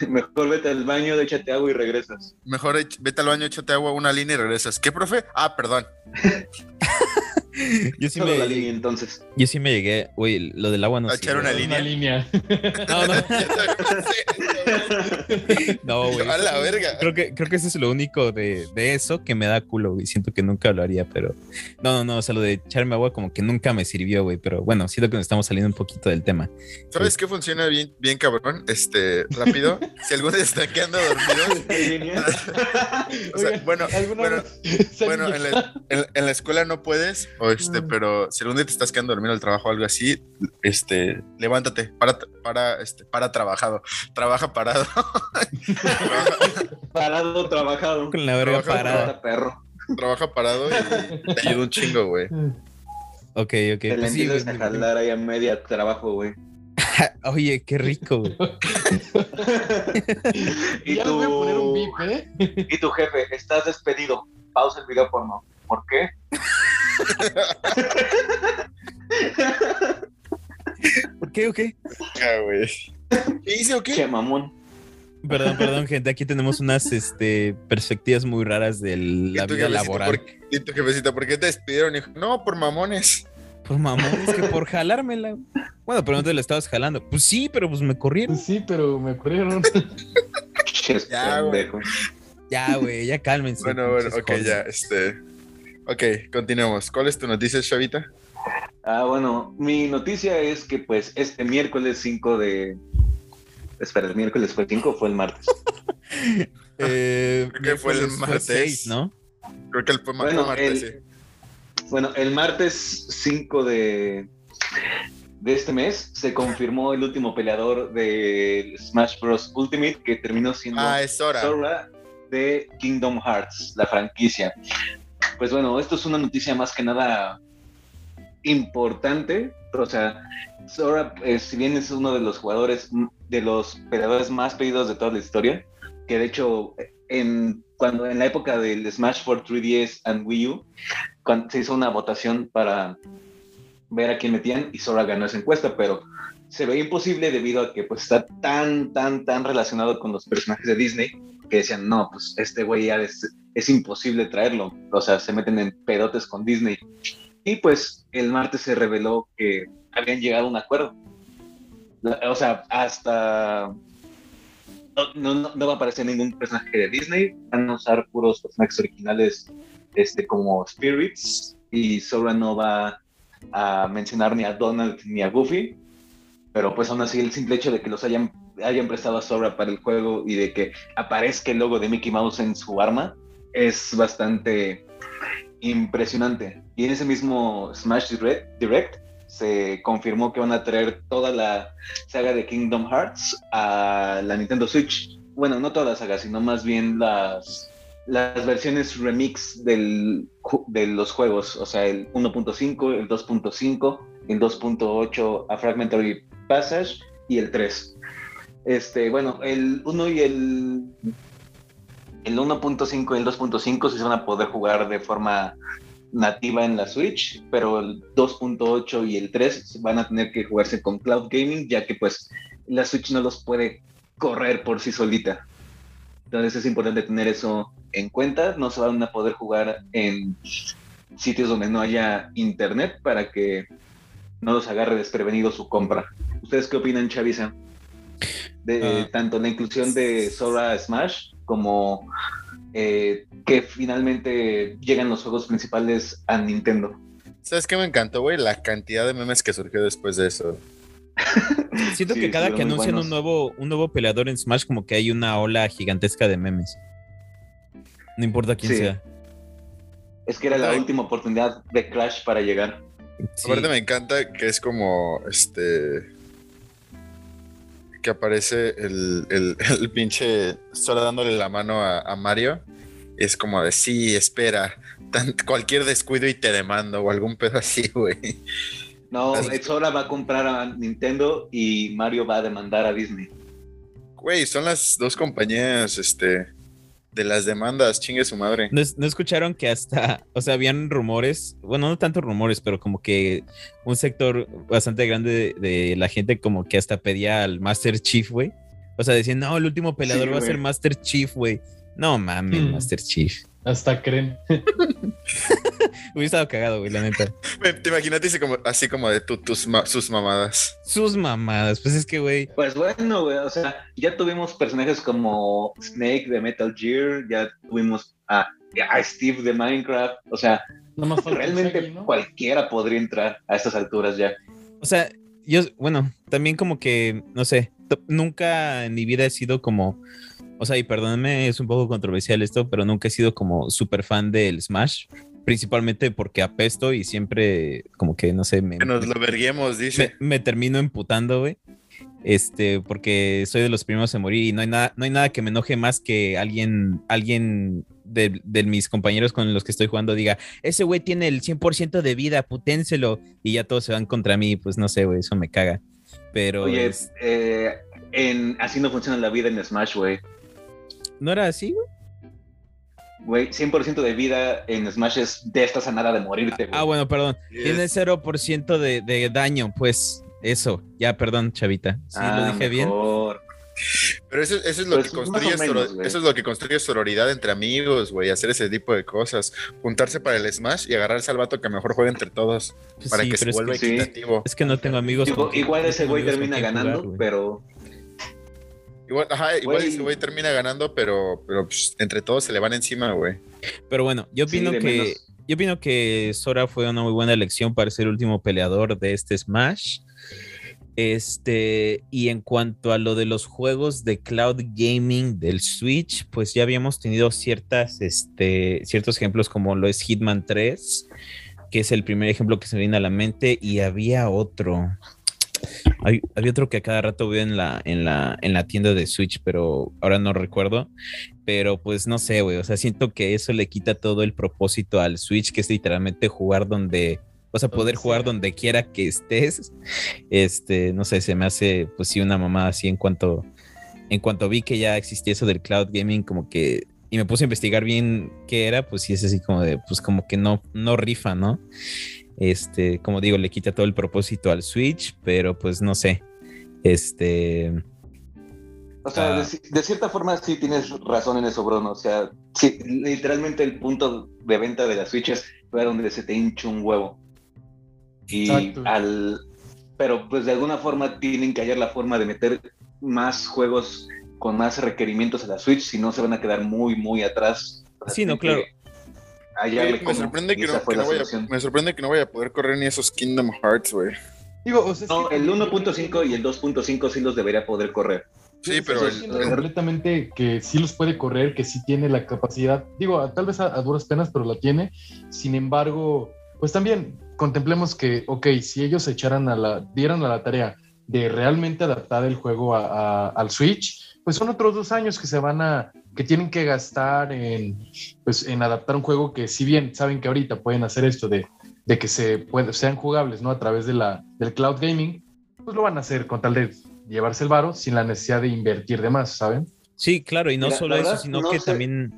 Mejor vete al baño, échate agua y regresas. Mejor vete al baño, échate agua, una línea y regresas. ¿Qué, profe? Ah, perdón. yo sí me. La línea, entonces. Yo sí me llegué. Uy, lo del agua no sé. echar una línea. Una línea. No, no. no, güey. A la verga. Creo que, creo que eso es lo único de, de eso que me da culo, güey. Siento que nunca lo haría, pero. No, no, no. O sea, lo de echarme agua como que nunca me sirvió, güey. Pero bueno, siento que nos estamos saliendo un poquito del tema. ¿Sabes qué funciona bien, bien cabrón? Este, rápido. si algún día está quedando dormido. o sea, bueno, bueno, bueno en, la, en, la, escuela no puedes, o este, mm. pero si algún día te estás quedando dormido al trabajo o algo así, este, levántate, para, para, este, para trabajado, trabaja parado. parado, trabajado. Con la verga parada. Perro. Trabaja parado y te ayuda un chingo, güey. Ok, ok. Te pues sí, a jalar ahí a media trabajo, güey. Oye, qué rico. y, tu... ¿eh? y tu jefe, estás despedido. Pausa el video por no. ¿Por qué? ¿Por qué o qué? Ah. ¿Qué hice o qué? Che, mamón. Perdón, perdón, gente. Aquí tenemos unas este, perspectivas muy raras de la ¿Y tu vida laboral. por qué- y tu jefecita, ¿por qué te despidieron? No, por mamones. Por mamón, es que por jalármela. Bueno, pero no te la estabas jalando. Pues sí, pero pues me corrieron. Pues sí, pero me ocurrieron. Ches, Ya, güey. Ya, güey, ya cálmense. Bueno, bueno, ok, ya, este. Ok, continuemos. ¿Cuál es tu noticia, Chavita? Ah, bueno, mi noticia es que pues este miércoles 5 de... Espera, ¿el miércoles fue 5 o fue el martes? Eh, Creo que fue el martes. seis, ¿no? Creo que el fue Bueno, fue martes, el- sí. Bueno, el martes 5 de, de este mes se confirmó el último peleador de Smash Bros. Ultimate que terminó siendo Ah, es hora. Sora de Kingdom Hearts, la franquicia. Pues bueno, esto es una noticia más que nada importante. O sea, Sora, eh, si bien es uno de los jugadores, de los peleadores más pedidos de toda la historia, que de hecho en, cuando, en la época del Smash for 3DS and Wii U, se hizo una votación para ver a quién metían y Sora ganó esa encuesta, pero se veía imposible debido a que pues está tan, tan, tan relacionado con los personajes de Disney que decían, no, pues este güey ya es, es imposible traerlo. O sea, se meten en pedotes con Disney. Y pues el martes se reveló que habían llegado a un acuerdo. O sea, hasta... No, va a aparecer ningún personaje de Disney. Van a usar puros personajes originales este, como Spirits. Y Sora no va a mencionar ni a Donald ni a Goofy. Pero pues aún así el simple hecho de que los hayan, hayan prestado a Sora para el juego y de que aparezca el logo de Mickey Mouse en su arma es bastante impresionante. Y en ese mismo Smash Direct se confirmó que van a traer toda la saga de Kingdom Hearts a la Nintendo Switch. Bueno, no toda la saga, sino más bien las, las versiones remix del, de los juegos, o sea, el 1.5, el 2.5, el 2.8 a Fragmentary Passage y el 3. Este, bueno, el 1 y el el 1.5 y el 2.5 sí se van a poder jugar de forma nativa en la Switch, pero el 2.8 y el 3 van a tener que jugarse con Cloud Gaming, ya que pues la Switch no los puede correr por sí solita. Entonces es importante tener eso en cuenta. No se van a poder jugar en sitios donde no haya internet para que no los agarre desprevenido su compra. ¿Ustedes qué opinan, Chavisa? De Ah. tanto la inclusión de Sora Smash como eh, que finalmente llegan los juegos principales a Nintendo. ¿Sabes qué me encantó, güey? La cantidad de memes que surgió después de eso. Siento Sí, que cada que anuncian buenos. un nuevo, un nuevo peleador en Smash, como que hay una ola gigantesca de memes. No importa quién Sí. sea. Es que era la Ay. última oportunidad de Crash para llegar. Sí. Aparte me encanta que es como este que aparece el, el, el pinche Sora dándole la mano a, a Mario. Es como de sí, espera, tan- cualquier descuido y te demando o algún pedo así, güey. No, Sora va a comprar a Nintendo y Mario va a demandar a Disney. Güey, son las dos compañías este de las demandas, chingue su madre. ¿No, es- no escucharon que hasta, o sea, habían rumores, bueno, no tanto rumores, pero como que un sector bastante grande de, de la gente como que hasta pedía al Master Chief, güey? O sea, decían, no, el último peleador Sí, va a ser. Master Chief, güey. No mames, Hmm. Master Chief. Hasta creen. Hubiera estado cagado, güey, la neta. Te imaginaste así como, así como de tu- tus ma- sus mamadas. Sus mamadas, pues es que, güey, Pues bueno, güey, o sea, ya tuvimos personajes como Snake de Metal Gear, ya tuvimos a, a Steve de Minecraft, o sea, realmente cualquiera podría entrar a estas alturas ya. O sea, yo, bueno, también como que, no sé, nunca en mi vida he sido como, o sea, y perdónenme, es un poco controversial esto, pero nunca he sido como súper fan del Smash, principalmente porque apesto y siempre como que, no sé, me, Que nos lo verguemos, dice. me, me termino emputando, güey. Este, porque soy de los primeros en morir y no hay nada, no hay nada que me enoje más que alguien, alguien de, de mis compañeros con los que estoy jugando diga, ese güey tiene el 100% de vida, puténselo. Y ya todos se van contra mí, pues no sé, güey, eso me caga. Pero Oye, es- eh, en, así no funciona la vida en Smash, güey. No era así, güey. Güey, 100% de vida en Smash es de esta sanada de morirte. Ah, bueno, perdón. Tiene 0% de, de, daño, pues. Eso. Ya, perdón, chavita. Sí, lo ah, dije bien. Pero eso, es lo pues que construye eso es lo que construye sororidad entre amigos, güey, hacer ese tipo de cosas, juntarse para el Smash y agarrar al salvato que mejor juegue entre todos pues para que se vuelva equitativo. Es que no tengo amigos. igual ese güey termina ganando, pero Igual, ajá, igual ese güey termina ganando, pero, pero pues, entre todos se le van encima, güey. Pero bueno, yo opino que yo opino que Sora fue una muy buena elección para ser el último peleador de este Smash. Este, y en cuanto a lo de los juegos de cloud gaming del Switch, pues ya habíamos tenido ciertas, este, ciertos ejemplos como lo es Hitman 3, que es el primer ejemplo que se me viene a la mente, y había otro. Había otro que a cada rato veo en la, en la, en la tienda de Switch, pero ahora no recuerdo. Pero pues no sé, güey. O sea, siento que eso le quita todo el propósito al Switch, que es literalmente jugar donde vas a poder jugar donde quiera que estés. Este, no sé, se me hace pues sí una mamada así en cuanto en cuanto vi que ya existía eso del cloud gaming como que y me puse a investigar bien qué era, pues sí es así como de pues como que no no rifa, ¿no? Este, como digo, le quita todo el propósito al Switch, pero pues no sé. Este o sea, ah. de, cierta forma sí tienes razón en eso, Bruno. O sea, sí, literalmente el punto de venta de las Switch es donde se te hincha un huevo. Y al. Pero pues de alguna forma tienen que hallar la forma de meter más juegos con más requerimientos a la Switch, si no se van a quedar muy, muy atrás. Sí, no, claro. Me, sorprende que no, vaya, me sorprende que no vaya a poder correr ni esos Kingdom Hearts, güey. Digo, o sea, no, el 1.5 y el 2.5 sí los debería poder correr. Sí, pero el, completamente que sí los puede correr, que sí tiene la capacidad. Digo, tal vez a, a, duras penas, pero la tiene. Sin embargo, pues también contemplemos que, ok, si ellos se echaran a la, dieran a la tarea de realmente adaptar el juego al Switch, pues son otros dos años que se van a, que tienen que gastar en, pues, en adaptar un juego que si bien saben que ahorita pueden hacer esto de, de que se puede, sean jugables, ¿no? A través de la, del cloud gaming, pues lo van a hacer con tal de llevarse el varo sin la necesidad de invertir de más, ¿saben? Sí, claro, y no solo eso, sino que también...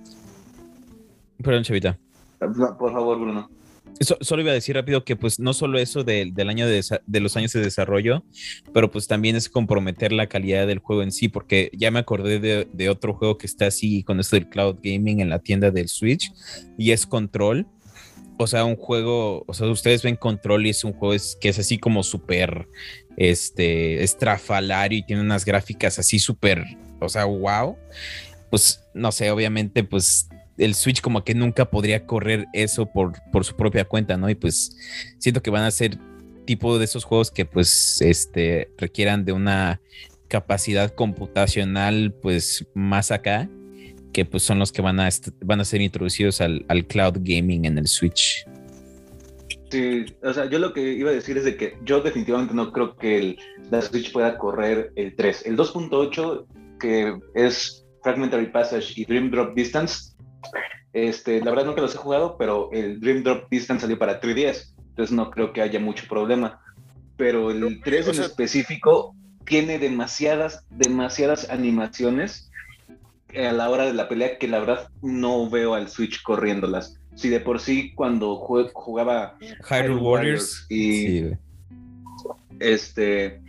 Perdón, Chavita. Por favor, Bruno solo iba a decir rápido que pues no solo eso del año de, los años de desarrollo, pero pues también es comprometer la calidad del juego en sí, porque ya me acordé de, otro juego que está así con esto del cloud gaming en la tienda del Switch y es Control. O sea, un juego, o sea, ustedes ven Control y es un juego que es así como súper, este, estrafalario y tiene unas gráficas así súper, o sea, wow. Pues no sé, obviamente pues el Switch como que nunca podría correr eso por, por su propia cuenta, ¿no? Y pues siento que van a ser tipo de esos juegos que pues este requieran de una capacidad computacional pues más acá que pues son los que van a van a ser introducidos al, cloud gaming en el Switch. Sí, o sea, yo lo que iba a decir es de que yo definitivamente no creo que el, la Switch pueda correr el 3. El 2.8, que es Fragmentary Passage y Dream Drop Distance, este, la verdad nunca los he jugado, pero el Dream Drop Distance salió para 3DS, entonces no creo que haya mucho problema. Pero el 3 en específico tiene demasiadas, demasiadas animaciones a la hora de la pelea que la verdad no veo al Switch corriéndolas. Si de por sí cuando jugaba Hyrule Warriors y este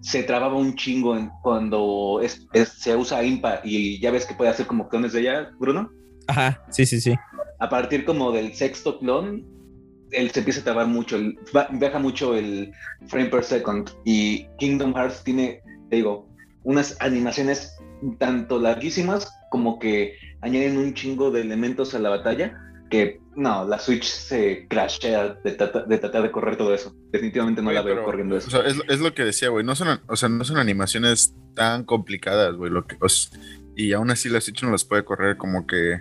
se trababa un chingo cuando se usa IMPA y ya ves que puede hacer como clones de ella, Bruno. Ajá, sí, sí, sí. A partir como del sexto clon, él se empieza a trabar mucho, baja mucho el frame per second. Y Kingdom Hearts tiene, te digo, unas animaciones tanto larguísimas como que añaden un chingo de elementos a la batalla que no, la Switch se crashea de, tratar de correr todo eso. Definitivamente no la veo corriendo eso. O sea, es, lo que decía, güey. No son, o sea, no son animaciones tan complicadas, güey. Lo que, y aún así la Switch no las puede correr como que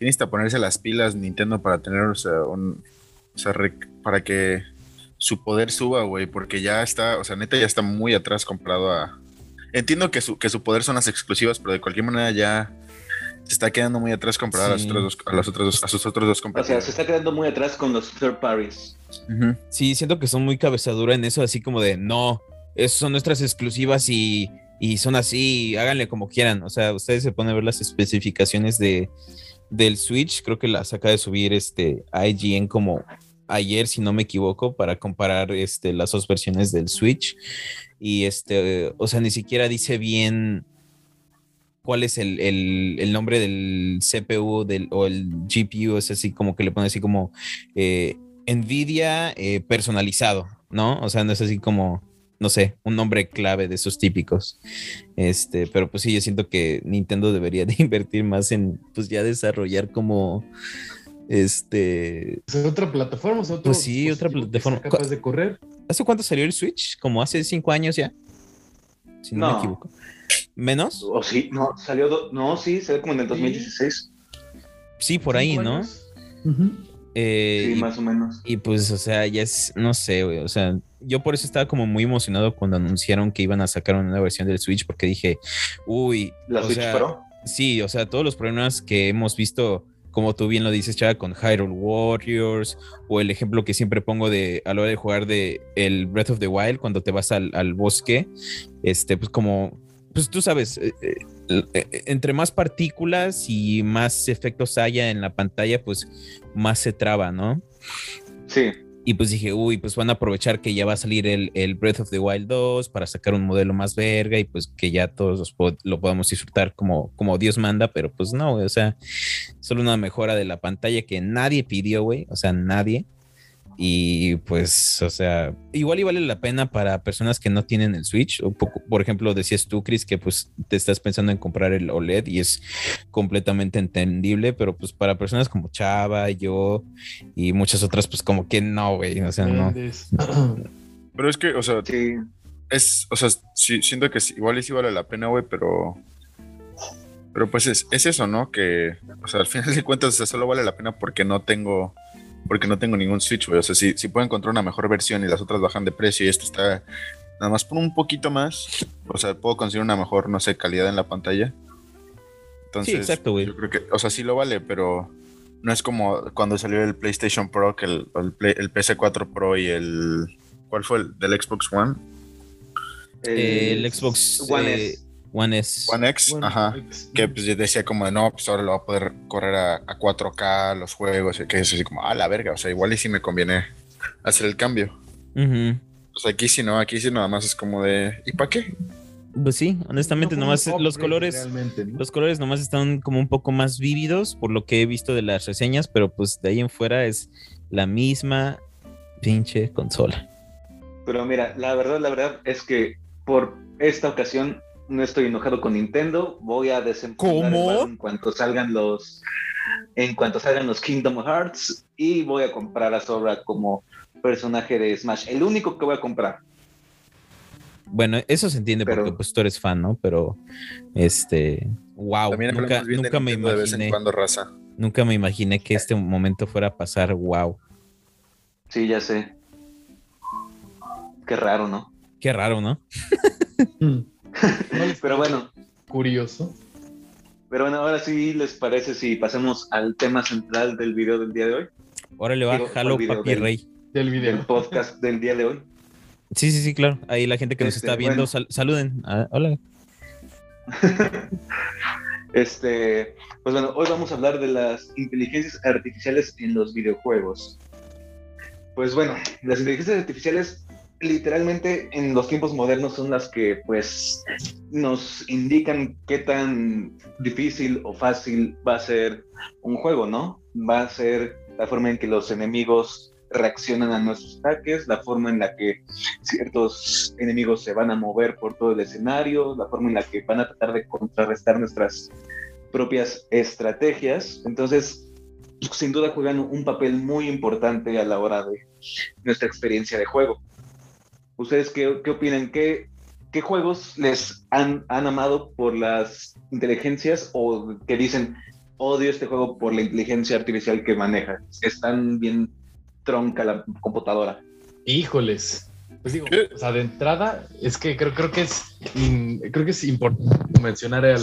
Tienes que ponerse las pilas Nintendo para tener, o sea, un, o sea, para que su poder suba, güey, porque ya está, o sea, neta ya está muy atrás comparado a... Entiendo que su, que su poder son las exclusivas, pero de cualquier manera ya se está quedando muy atrás comparado a, las otras dos, a, las otras dos, a sus otros dos compañeros. O sea, se está quedando muy atrás con los third parties. Sí, siento que son muy cabezadura en eso, así como de, no, esas son nuestras exclusivas y, y son así, háganle como quieran. O sea, ustedes se ponen a ver las especificaciones de del Switch, creo que las acaba de subir este IGN como ayer, si no me equivoco, para comparar este, las dos versiones del Switch. Y este, o sea, ni siquiera dice bien cuál es el, nombre del CPU del, o el GPU, es así como que le pone así como eh, Nvidia eh, personalizado, ¿no? O sea, no es así como, no sé, un nombre clave de esos típicos. Este, pero pues sí, yo siento que Nintendo debería de invertir más en, pues ya desarrollar como este. ¿Es otra plataforma? ¿Es otro pues sí, otra plataforma. capaz de correr? ¿Hace cuánto salió el Switch? Como hace cinco años ya. Si no, me equivoco. ¿Menos? O sí, no, salió, no, sí, salió como en el 2016. Sí, por ahí, ¿no? Eh, sí, más o menos. Y pues, o sea, ya es, no sé, güey, o sea, yo por eso estaba como muy emocionado cuando anunciaron que iban a sacar una nueva versión del Switch, porque dije, uy, ¿La Switch Pro? Sí, o sea, todos los problemas que hemos visto como tú bien lo dices, Chava, con Hyrule Warriors, o el ejemplo que siempre pongo de a la hora de jugar de el Breath of the Wild, cuando te vas al, bosque, este, pues como, pues tú sabes, eh, eh, entre más partículas y más efectos haya en la pantalla, pues más se traba, ¿no? Sí. Y pues dije, uy, pues van a aprovechar que ya va a salir el, Breath of the Wild 2 para sacar un modelo más verga y pues que ya todos lo podamos disfrutar como, como Dios manda, pero pues no, o sea, solo una mejora de la pantalla que nadie pidió, güey, o sea, nadie. Y pues, o sea, igual y vale la pena para personas que no tienen el Switch. O por ejemplo, decías tú, Chris, que pues te estás pensando en comprar el OLED y es completamente entendible, pero pues para personas como Chava, yo y muchas otras, pues como que no, güey, o sea, no. Pero es que, o sea, es, o sea, sí, siento que igual sí vale la pena, güey, pero pero pues es, es, eso, ¿no? Que, o sea, al final de cuentas, solo vale la pena porque no tengo porque no tengo ningún Switch, güey. O sea, si, si puedo encontrar una mejor versión y las otras bajan de precio y esto está nada más por un poquito más, o sea, puedo conseguir una mejor, no sé, calidad en la pantalla. Entonces, sí, exacto, güey. Yo creo que, o sea, sí lo vale, pero no es como cuando salió el PlayStation Pro, que el, el, PS4 Pro y el. ¿Cuál fue el del Xbox One? El, Xbox One One S. One X, ajá. Que pues yo decía como, no, pues ahora lo va a poder correr a, 4K los juegos, que es así como, a la verga, o sea, igual y si me conviene hacer el cambio. Pues aquí sí no, aquí sí nada más es como de, ¿y para qué? Pues sí, honestamente nomás los colores, los colores nomás están como un poco más vívidos por lo que he visto de las reseñas, pero pues de ahí en fuera es la misma pinche consola. Pero mira, la verdad, la verdad es que por esta ocasión no estoy enojado con Nintendo, voy a desempolvar en cuanto salgan los en cuanto salgan los Kingdom Hearts y voy a comprar a Sora como personaje de Smash, el único que voy a comprar. Bueno, eso se entiende porque pues tú eres fan, ¿no? Pero este, wow, nunca, nunca me imaginé raza. Nunca me imaginé que este momento fuera a pasar, wow. Sí, ya sé. Qué raro, ¿no? Qué raro, ¿no? Pero bueno. Curioso. Pero bueno, ahora sí les parece si pasemos al tema central del video del día de hoy. Órale, va, jalo papi rey. Del video. podcast del día de hoy. Sí, sí, sí, claro. Ahí la gente que nos este, está viendo, saluden. Ah, hola. este, pues bueno, hoy vamos a hablar de las inteligencias artificiales en los videojuegos. Pues bueno, las inteligencias artificiales literalmente en los tiempos modernos son las que pues nos indican qué tan difícil o fácil va a ser un juego, ¿no? Va a ser la forma en que los enemigos reaccionan a nuestros ataques, la forma en la que ciertos enemigos se van a mover por todo el escenario, la forma en la que van a tratar de contrarrestar nuestras propias estrategias. Entonces, sin duda juegan un papel muy importante a la hora de nuestra experiencia de juego. ¿Ustedes qué, qué opinan? ¿Qué, ¿Qué juegos les han, han amado por las inteligencias o que dicen, odio este juego por la inteligencia artificial que maneja? Es tan bien tronca la computadora. Híjoles. Pues digo, o sea, de entrada, es que creo, creo que es creo que es importante mencionar el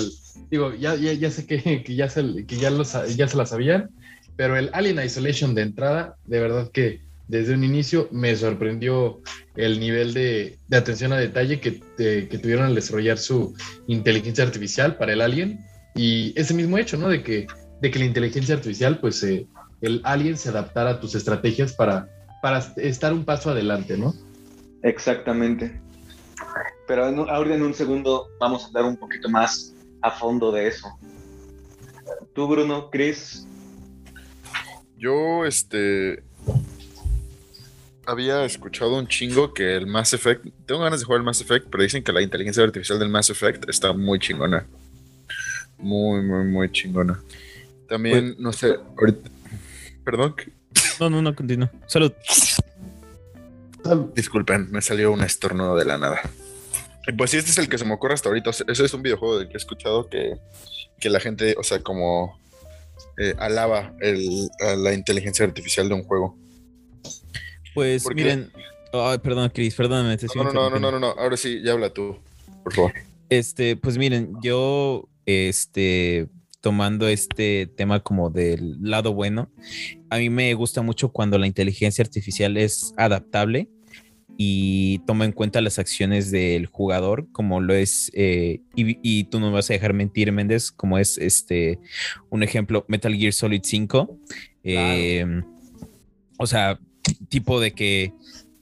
digo, ya, ya, ya sé que, que ya se que ya los ya se la sabían, pero el Alien Isolation de entrada, de verdad que desde un inicio me sorprendió el nivel de, atención a detalle que, tuvieron al desarrollar su inteligencia artificial para el alien y ese mismo hecho, ¿no? De que de que la inteligencia artificial, pues eh, el alien se adaptara a tus estrategias para, para estar un paso adelante, ¿no? Exactamente. Pero ahora en un segundo vamos a hablar un poquito más a fondo de eso. Tú, Bruno, Chris. Yo, este, había escuchado un chingo que el Mass Effect. Tengo ganas de jugar el Mass Effect, pero dicen que la inteligencia artificial del Mass Effect está muy chingona. Muy, muy, muy chingona. También, pues, no sé, ahorita. Perdón. No, no, no, continúa. Salud. Disculpen, me salió un estornudo de la nada. Pues sí, este es el que se me ocurre hasta ahorita. ese es un videojuego del que he escuchado que, la gente, o sea, como eh, alaba la inteligencia artificial de un juego. Pues miren, perdón, Chris, perdóname. no, no, no, no, no, no, ahora sí, ya habla tú, por favor. Este, pues miren, yo, este, tomando este tema como del lado bueno, a mí me gusta mucho cuando la inteligencia artificial es adaptable y toma en cuenta las acciones del jugador, como lo es, eh, y, tú no me vas a dejar mentir, Méndez, como es este un ejemplo, Metal Gear Solid 5. Em, o sea, tipo de que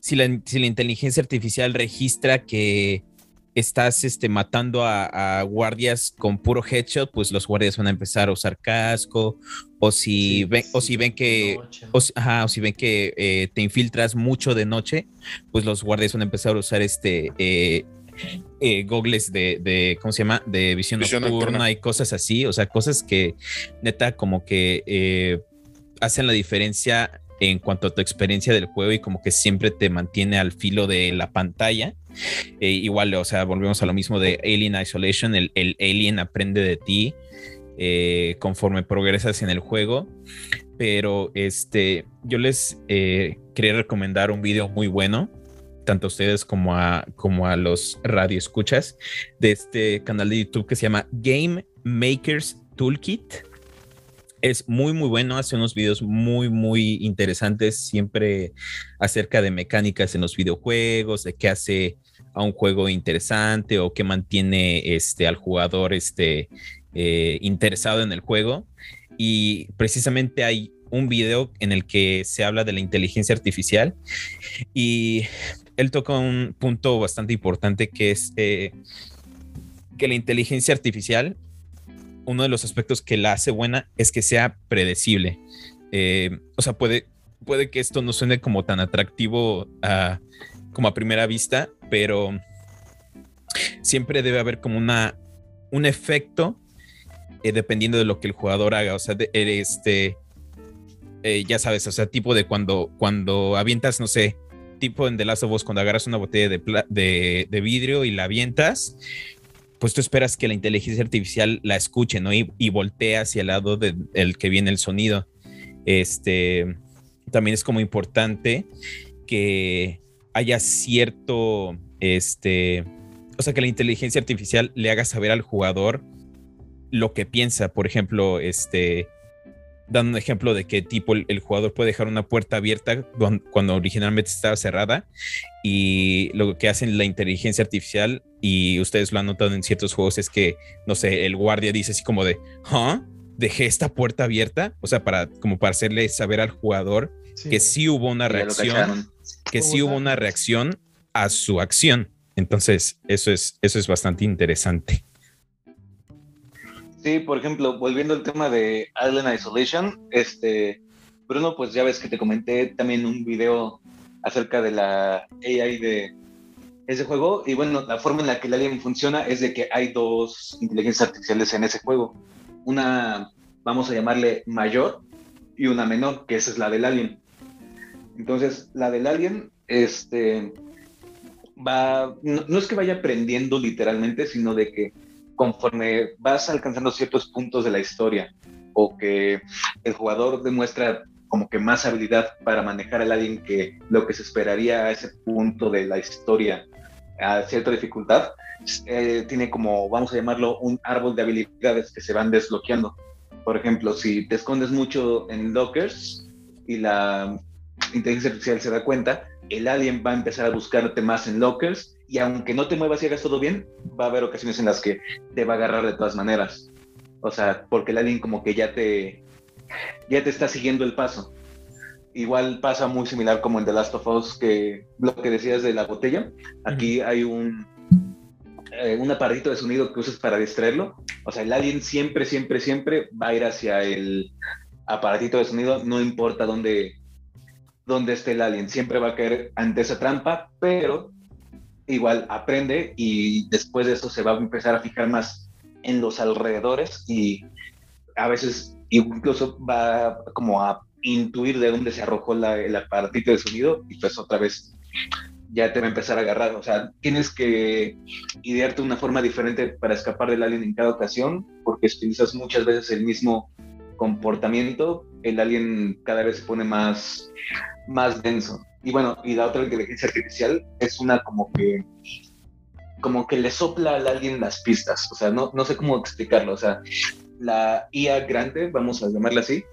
si la, inteligencia artificial registra que estás este, matando a, guardias con puro headshot, pues los guardias van a empezar a usar casco, o si ven, o si ven que, o, si ven que eh, te infiltras mucho de noche, pues los guardias van a empezar a usar este eh, eh, gogles de, ¿cómo se llama? De visión, nocturna, y cosas así, o sea, cosas que neta como que hacen la diferencia en cuanto a tu experiencia del juego y como que siempre te mantiene al filo de la pantalla. Eh, igual, o sea, volvemos a lo mismo de Alien Isolation, el, alien aprende de ti eh, conforme progresas en el juego. Pero este, yo les eh, quería recomendar un video muy bueno, tanto a ustedes como a, como a los radioescuchas, de este canal de YouTube que se llama Game Makers Toolkit es muy, muy bueno. Hace unos videos muy, muy interesantes, siempre acerca de mecánicas en los videojuegos, de qué hace a un juego interesante o qué mantiene este, al jugador este, eh, interesado en el juego. Y precisamente hay un video en el que se habla de la inteligencia artificial y él toca un punto bastante importante que es eh, que la inteligencia artificial uno de los aspectos que la hace buena es que sea predecible. Eh, o sea, puede, puede que esto no suene como tan atractivo como a primera vista, pero siempre debe haber como una, un efecto eh, dependiendo de lo que el jugador haga. O sea, este, eh, ya sabes, o sea, tipo de cuando, cuando avientas, no sé, tipo en The Last of Us, cuando agarras una botella de, de vidrio y la avientas pues tú esperas que la inteligencia artificial la escuche, ¿no? Y, voltea hacia el lado del que viene el sonido. Este, también es como importante que haya cierto, este, o sea, que la inteligencia artificial le haga saber al jugador lo que piensa. Por ejemplo, este, dando un ejemplo de qué tipo el, jugador puede dejar una puerta abierta cuando, originalmente estaba cerrada y lo que hacen la inteligencia artificial y ustedes lo han notado en ciertos juegos es que, no sé, el guardia dice así como de, ¿ah? Dejé esta puerta abierta, o sea, para como para hacerle saber al jugador que sí hubo una reacción, que sí hubo una reacción a su acción. Entonces, eso es, eso es bastante interesante. Sí, por ejemplo, volviendo al tema de Alien Isolation, este, Bruno, pues ya ves que te comenté también un video acerca de la AI de ese juego. Y bueno, la forma en la que el Alien funciona es de que hay dos inteligencias artificiales en ese juego. Una, vamos a llamarle mayor, y una menor, que esa es la del Alien. Entonces, la del Alien, este, va, no es que vaya aprendiendo literalmente, sino de que conforme vas alcanzando ciertos puntos de la historia o que el jugador demuestra como que más habilidad para manejar al alien que lo que se esperaría a ese punto de la historia a cierta dificultad, eh, tiene como, vamos a llamarlo, un árbol de habilidades que se van desbloqueando. Por ejemplo, si te escondes mucho en lockers y la inteligencia artificial se da cuenta, el alien va a empezar a buscarte más en lockers y aunque no te muevas y hagas todo bien, va a haber ocasiones en las que te va a agarrar de todas maneras. O sea, porque el alien como que ya te, ya te está siguiendo el paso. Igual pasa muy similar como en The Last of Us, que lo que decías de la botella. Aquí hay un, eh, un aparatito de sonido que usas para distraerlo. O sea, el alien siempre, siempre, siempre va a ir hacia el aparatito de sonido, no importa dónde, dónde esté el alien, siempre va a caer ante esa trampa, pero igual aprende y después de eso se va a empezar a fijar más en los alrededores y a veces incluso va como a intuir de dónde se arrojó el aparatito de sonido y pues otra vez ya te va a empezar a agarrar. O sea, tienes que idearte una forma diferente para escapar del alien en cada ocasión, porque si utilizas muchas veces el mismo comportamiento, el alien cada vez se pone más, más denso. Y bueno, y la otra inteligencia artificial es una como que como que le sopla al alien las pistas, o sea, no, no sé cómo explicarlo, o sea, la IA grande, vamos a llamarla así,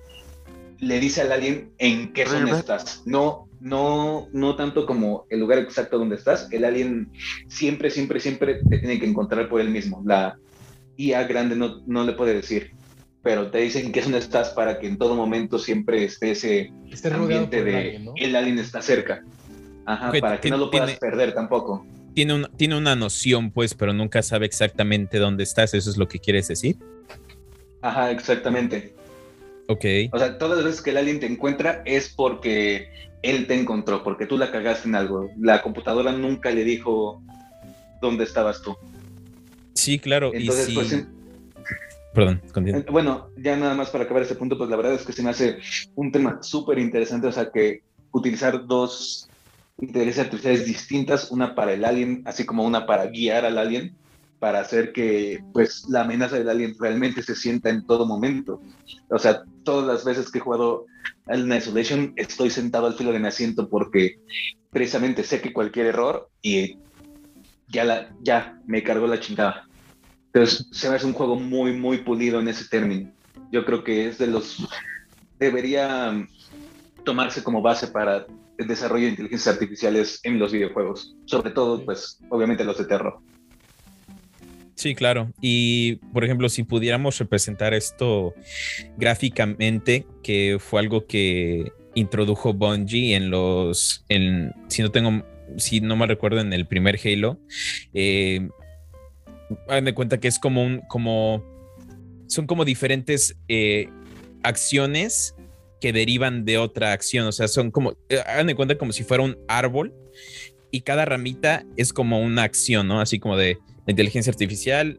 le dice al alien en qué zona estás, no, no, no tanto como el lugar exacto donde estás, el alien siempre, siempre, siempre te tiene que encontrar por él mismo, la IA grande no, no le puede decir, pero te dicen que zona estás para que en todo momento siempre esté ese ambiente de el, alien, está cerca. Ajá, para que no lo puedas perder tampoco. Tiene, tiene una noción, pues, pero nunca sabe exactamente dónde estás. ¿Eso es lo que quieres decir? Ajá, exactamente. Ok. O sea, todas las veces que el alien te encuentra es porque él te encontró, porque tú la cagaste en algo. La computadora nunca le dijo dónde estabas tú. Sí, claro. Entonces, y pues, Perdón, continúa. Eh, bueno, ya nada más para acabar ese punto, pues la verdad es que se me hace un tema súper interesante, o sea, que utilizar dos inteligencias artificiales distintas, una para el alien, así como una para guiar al alien, para hacer que pues la amenaza del alien realmente se sienta en todo momento. O sea, todas las veces que he jugado Alien Isolation estoy sentado al filo de mi asiento porque precisamente sé que cualquier error y ya ya me cargó la chingada. Entonces, se me hace un juego muy, muy pulido en ese término. Yo creo que es de los. Debería tomarse como base para el desarrollo de inteligencias artificiales en los videojuegos. Sobre todo, pues, obviamente los de terror. Sí, claro. Y, por ejemplo, si pudiéramos representar esto gráficamente, que fue algo que introdujo Bungie en los. En, si no tengo. Si no me recuerdo, en el primer Halo. Eh, hagan de cuenta que es como un, como, son como diferentes eh, acciones que derivan de otra acción, o sea, son como, eh, hagan de cuenta como si fuera un árbol y cada ramita es como una acción, ¿no? Así como de la inteligencia artificial,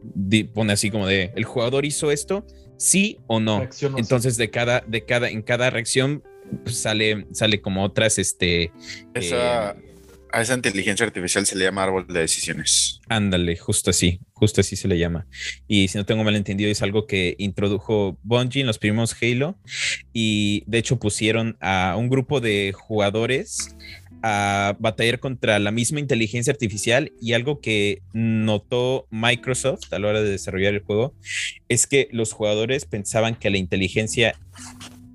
pone así como de, el jugador hizo esto, sí o no. Entonces de cada, de cada, en cada reacción pues, sale, sale como otras, este... Esa... Eh, a esa inteligencia artificial se le llama árbol de decisiones. Ándale, justo así, justo así se le llama. Y si no tengo mal entendido, es algo que introdujo Bungie en los primeros Halo. Y de hecho pusieron a un grupo de jugadores a batallar contra la misma inteligencia artificial y algo que notó Microsoft a la hora de desarrollar el juego es que los jugadores pensaban que la inteligencia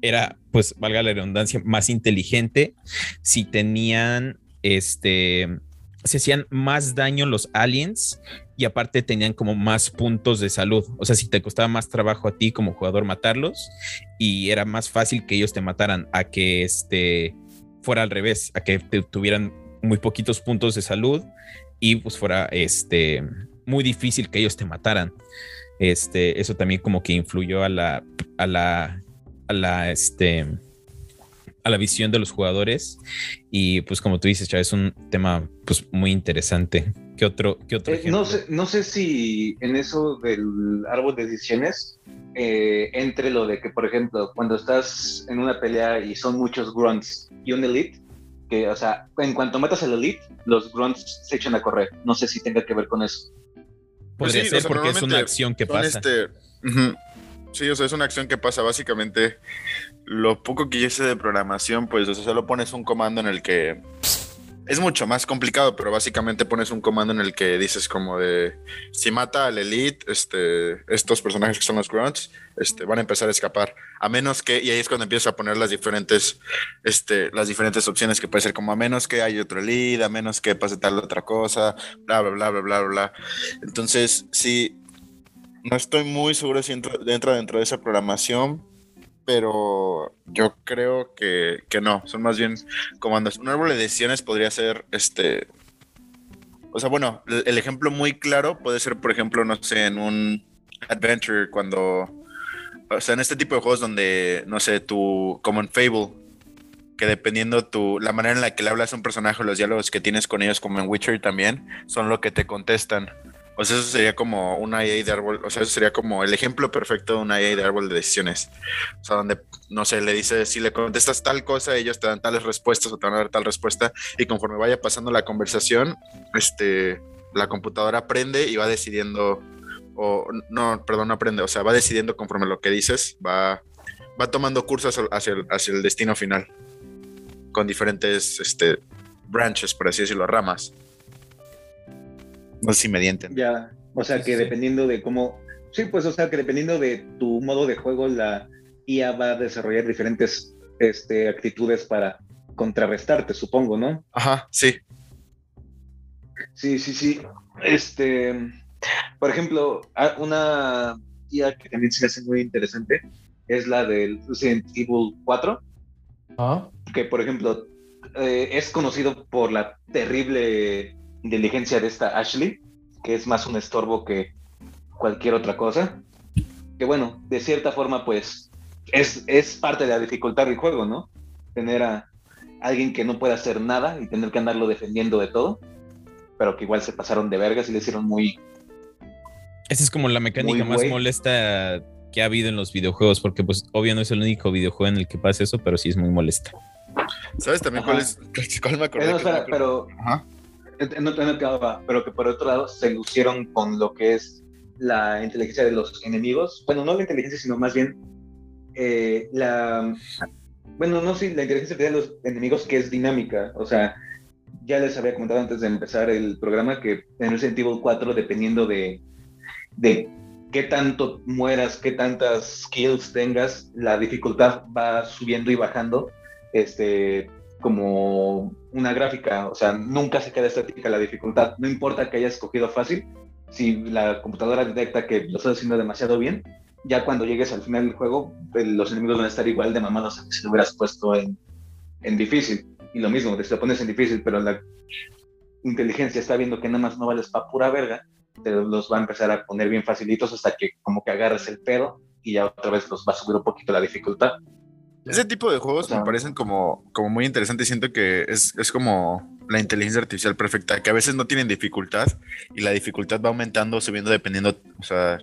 era, pues valga la redundancia, más inteligente si tenían este, se hacían más daño los aliens y aparte tenían como más puntos de salud. O sea, si te costaba más trabajo a ti como jugador matarlos y era más fácil que ellos te mataran a que este fuera al revés, a que tuvieran muy poquitos puntos de salud y pues fuera este muy difícil que ellos te mataran. Este, eso también como que influyó a la a la a la este a la visión de los jugadores. Y pues como tú dices, Chávez, es un tema pues muy interesante. ¿Qué otro, qué otro eh, no, sé, no sé si en eso del árbol de decisiones eh, entre lo de que, por ejemplo, cuando estás en una pelea y son muchos grunts y un elite, que, o sea, en cuanto matas al elite, los grunts se echan a correr. No sé si tenga que ver con eso. Podría pues ser porque es una acción que pasa. Este, Sí, o sea, es una acción que pasa básicamente. Lo poco que yo sé de programación, pues, o sea, solo pones un comando en el que. Es mucho más complicado, pero básicamente pones un comando en el que dices como de si mata al elite, este, estos personajes que son los grunts, este, van a empezar a escapar. A menos que, y ahí es cuando empiezas a poner las diferentes, este, las diferentes opciones que puede ser como a menos que hay otro elite, a menos que pase tal otra cosa, bla, bla, bla, bla, bla, bla. Entonces, sí, No estoy muy seguro si entra, entra dentro de esa programación, pero yo creo que, que, no, son más bien comandos. Un árbol de decisiones podría ser este. O sea, bueno, el ejemplo muy claro puede ser, por ejemplo, no sé, en un adventure cuando. O sea, en este tipo de juegos donde, no sé, tú, como en Fable, que dependiendo tu, la manera en la que le hablas a un personaje, los diálogos que tienes con ellos, como en Witcher también, son lo que te contestan. O sea, eso sería como una IA de árbol, o sea, eso sería como el ejemplo perfecto de una IA de árbol de decisiones. O sea, donde, no sé, le dices, si le contestas tal cosa, ellos te dan tales respuestas o te van a dar tal respuesta, y conforme vaya pasando la conversación, este, la computadora aprende y va decidiendo, o no, perdón, no aprende, o sea, va decidiendo conforme lo que dices, va, va tomando cursos hacia el, hacia el destino final, con diferentes, este, branches, por así decirlo, ramas. No sé si me dienten. Ya, o sea que dependiendo de cómo. Sí, pues, o sea que dependiendo de tu modo de juego, la IA va a desarrollar diferentes este, actitudes para contrarrestarte, supongo, ¿no? Ajá, sí. Sí, sí, sí. Este, por ejemplo, una IA que también se hace muy interesante es la del Resident Evil 4. ¿Ah? Que, por ejemplo, eh, es conocido por la terrible inteligencia de esta Ashley, que es más un estorbo que cualquier otra cosa. Que bueno, de cierta forma, pues es, es parte de la dificultad del juego, ¿no? Tener a alguien que no puede hacer nada y tener que andarlo defendiendo de todo, pero que igual se pasaron de vergas y le hicieron muy. Esa es como la mecánica más molesta que ha habido en los videojuegos, porque pues obvio no es el único videojuego en el que pasa eso, pero sí es muy molesta. ¿Sabes también cuál es? ¿Cuál me acordé? pero, no, pero que por otro lado se lucieron con lo que es la inteligencia de los enemigos. Bueno, no la inteligencia, sino más bien eh, la. Bueno, no, sí, la inteligencia de los enemigos que es dinámica. O sea, ya les había comentado antes de empezar el programa que en Resident Evil 4, dependiendo de, de qué tanto mueras, qué tantas skills tengas, la dificultad va subiendo y bajando. Este, como una gráfica, o sea, nunca se queda estática la dificultad, no importa que hayas escogido fácil, si la computadora detecta que lo estás haciendo demasiado bien, ya cuando llegues al final del juego, pues, los enemigos van a estar igual de mamados que si lo hubieras puesto en, en difícil. Y lo mismo, si lo pones en difícil, pero la inteligencia está viendo que nada más no vales para pura verga, te los va a empezar a poner bien facilitos hasta que como que agarres el pedo y ya otra vez los va a subir un poquito la dificultad. Ese tipo de juegos me parecen como, como muy interesantes. Siento que es, es, como la inteligencia artificial perfecta, que a veces no tienen dificultad y la dificultad va aumentando, subiendo dependiendo, o sea,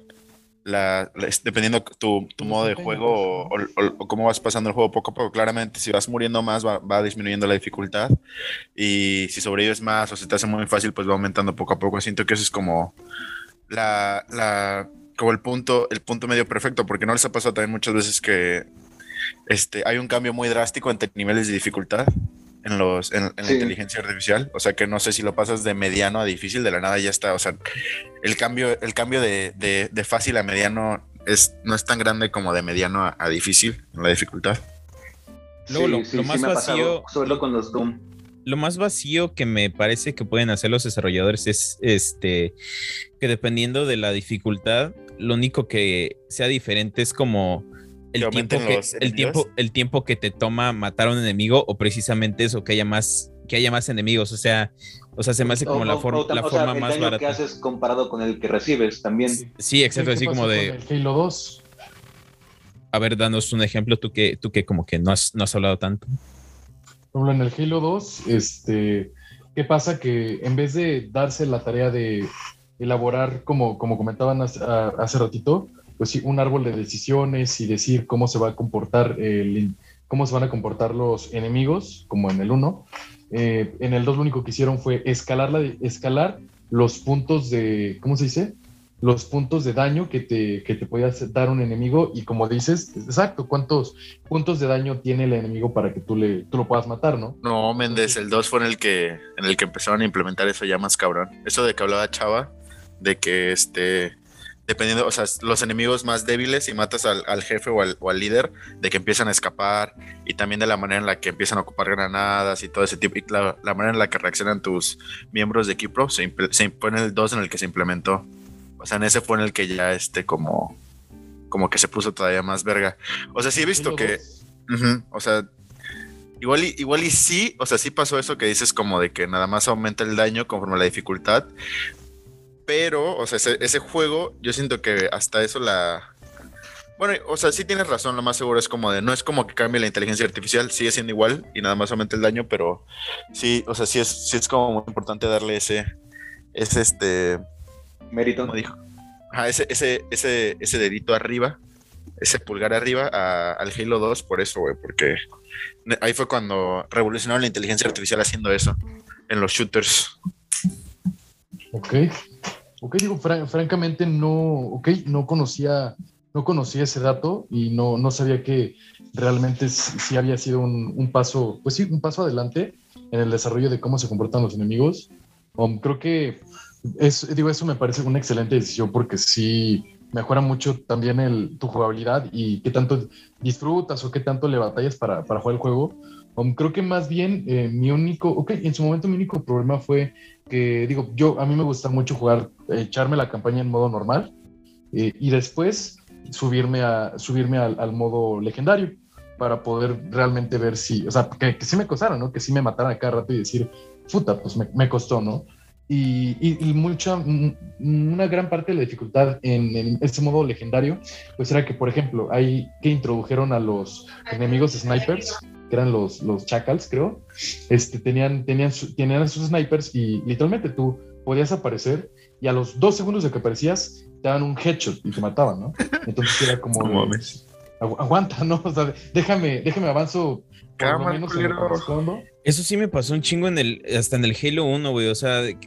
la, dependiendo tu, tu modo de juego o, o, cómo vas pasando el juego poco a poco. Claramente, si vas muriendo más, va, va, disminuyendo la dificultad y si sobrevives más o se te hace muy fácil, pues va aumentando poco a poco. Siento que eso es como la, la como el punto, el punto medio perfecto, porque no les ha pasado también muchas veces que este, hay un cambio muy drástico entre niveles de dificultad en, los, en, la inteligencia artificial. O sea que no sé si lo pasas de mediano a difícil, de la nada ya está. O sea, el cambio, el cambio de, de, fácil a mediano es, no es tan grande como de mediano a, difícil en la dificultad. Luego, lo, más vacío. Solo con los Doom. Lo más vacío que me parece que pueden hacer los desarrolladores es este que dependiendo de la dificultad, lo único que sea diferente es como el tiempo que, el tiempo, el tiempo que te toma matar a un enemigo o precisamente eso, que haya más, que haya más enemigos. O sea, o sea, se me hace como la, forma la forma más daño barata. que haces comparado con el que recibes también. Sí, exacto, así como de. el Halo 2. A ver, danos un ejemplo, tú que, tú que como que no has, no has hablado tanto. Por en el Halo 2, este, ¿qué pasa? Que en vez de darse la tarea de elaborar, como, como comentaban hace, hace ratito, pues sí, un árbol de decisiones y decir cómo se va a comportar el, cómo se van a comportar los enemigos, como en el 1. Eh, en el 2 lo único que hicieron fue escalar, la, escalar los puntos de, ¿cómo se dice? Los puntos de daño que te, que te puede dar un enemigo y como dices, exacto, cuántos puntos de daño tiene el enemigo para que tú, le, tú lo puedas matar, ¿no? No, Méndez, el 2 fue en el, que, en el que empezaron a implementar eso ya más cabrón. Eso de que hablaba Chava, de que este dependiendo, o sea, los enemigos más débiles y matas al, jefe o al, líder, de que empiezan a escapar y también de la manera en la que empiezan a ocupar granadas y todo ese tipo, y la, la manera en la que reaccionan tus miembros de equipo, se, se impone el 2 en el que se implementó O sea, en ese fue en el que ya este como, como que se puso todavía más verga. O sea, sí he visto que, o sea, igual y, igual y sí, o sea, sí pasó eso que dices como de que nada más aumenta el daño conforme la dificultad. Pero, o sea, ese juego, yo siento que hasta eso la, bueno, o sea, sí tienes razón, lo más seguro es como de, no es como que cambie la inteligencia artificial, sigue siendo igual y nada más aumenta el daño, pero sí, o sea, sí es, sí es como muy importante darle ese, ese este... Mérito. Como dijo. Ajá, ese, ese, ese, ese dedito arriba, ese pulgar arriba al Halo 2 por eso, güey, porque ahí fue cuando revolucionaron la inteligencia artificial haciendo eso en los shooters. Ok. Ok, digo, francamente no, ok, no conocía no conocía ese dato y no, no sabía que realmente sí, había sido un, paso, pues sí, un paso adelante en el desarrollo de cómo se comportan los enemigos. Um, creo que es, digo, eso me parece una excelente decisión porque sí mejora mucho también el, tu jugabilidad y qué tanto disfrutas o qué tanto le batallas para, para jugar el juego. Um, creo que más bien eh, mi único, ok, en su momento mi único problema fue que, digo, yo a mí me gusta mucho jugar, echarme la campaña en modo normal eh, y después subirme, a, subirme al, modo legendario para poder realmente ver si, o sea, que, que sí me costara, ¿no? Que sí me mataran a cada rato y decir, puta, pues me, me costó, ¿no? Y, y, mucha, una gran parte de la dificultad en, en, ese modo legendario, pues era que, por ejemplo, hay que introdujeron a los enemigos snipers, que eran los, los chacals, creo, este, tenían, tenían, tenían sus snipers y literalmente tú podías aparecer y a los dos segundos de que aparecías te daban un headshot y te mataban, ¿no? Entonces era como... aguanta, ¿no? O sea, déjame, déjame avanzo Eso sí me pasó un chingo en el, hasta en el Halo 1, güey. O sea, de,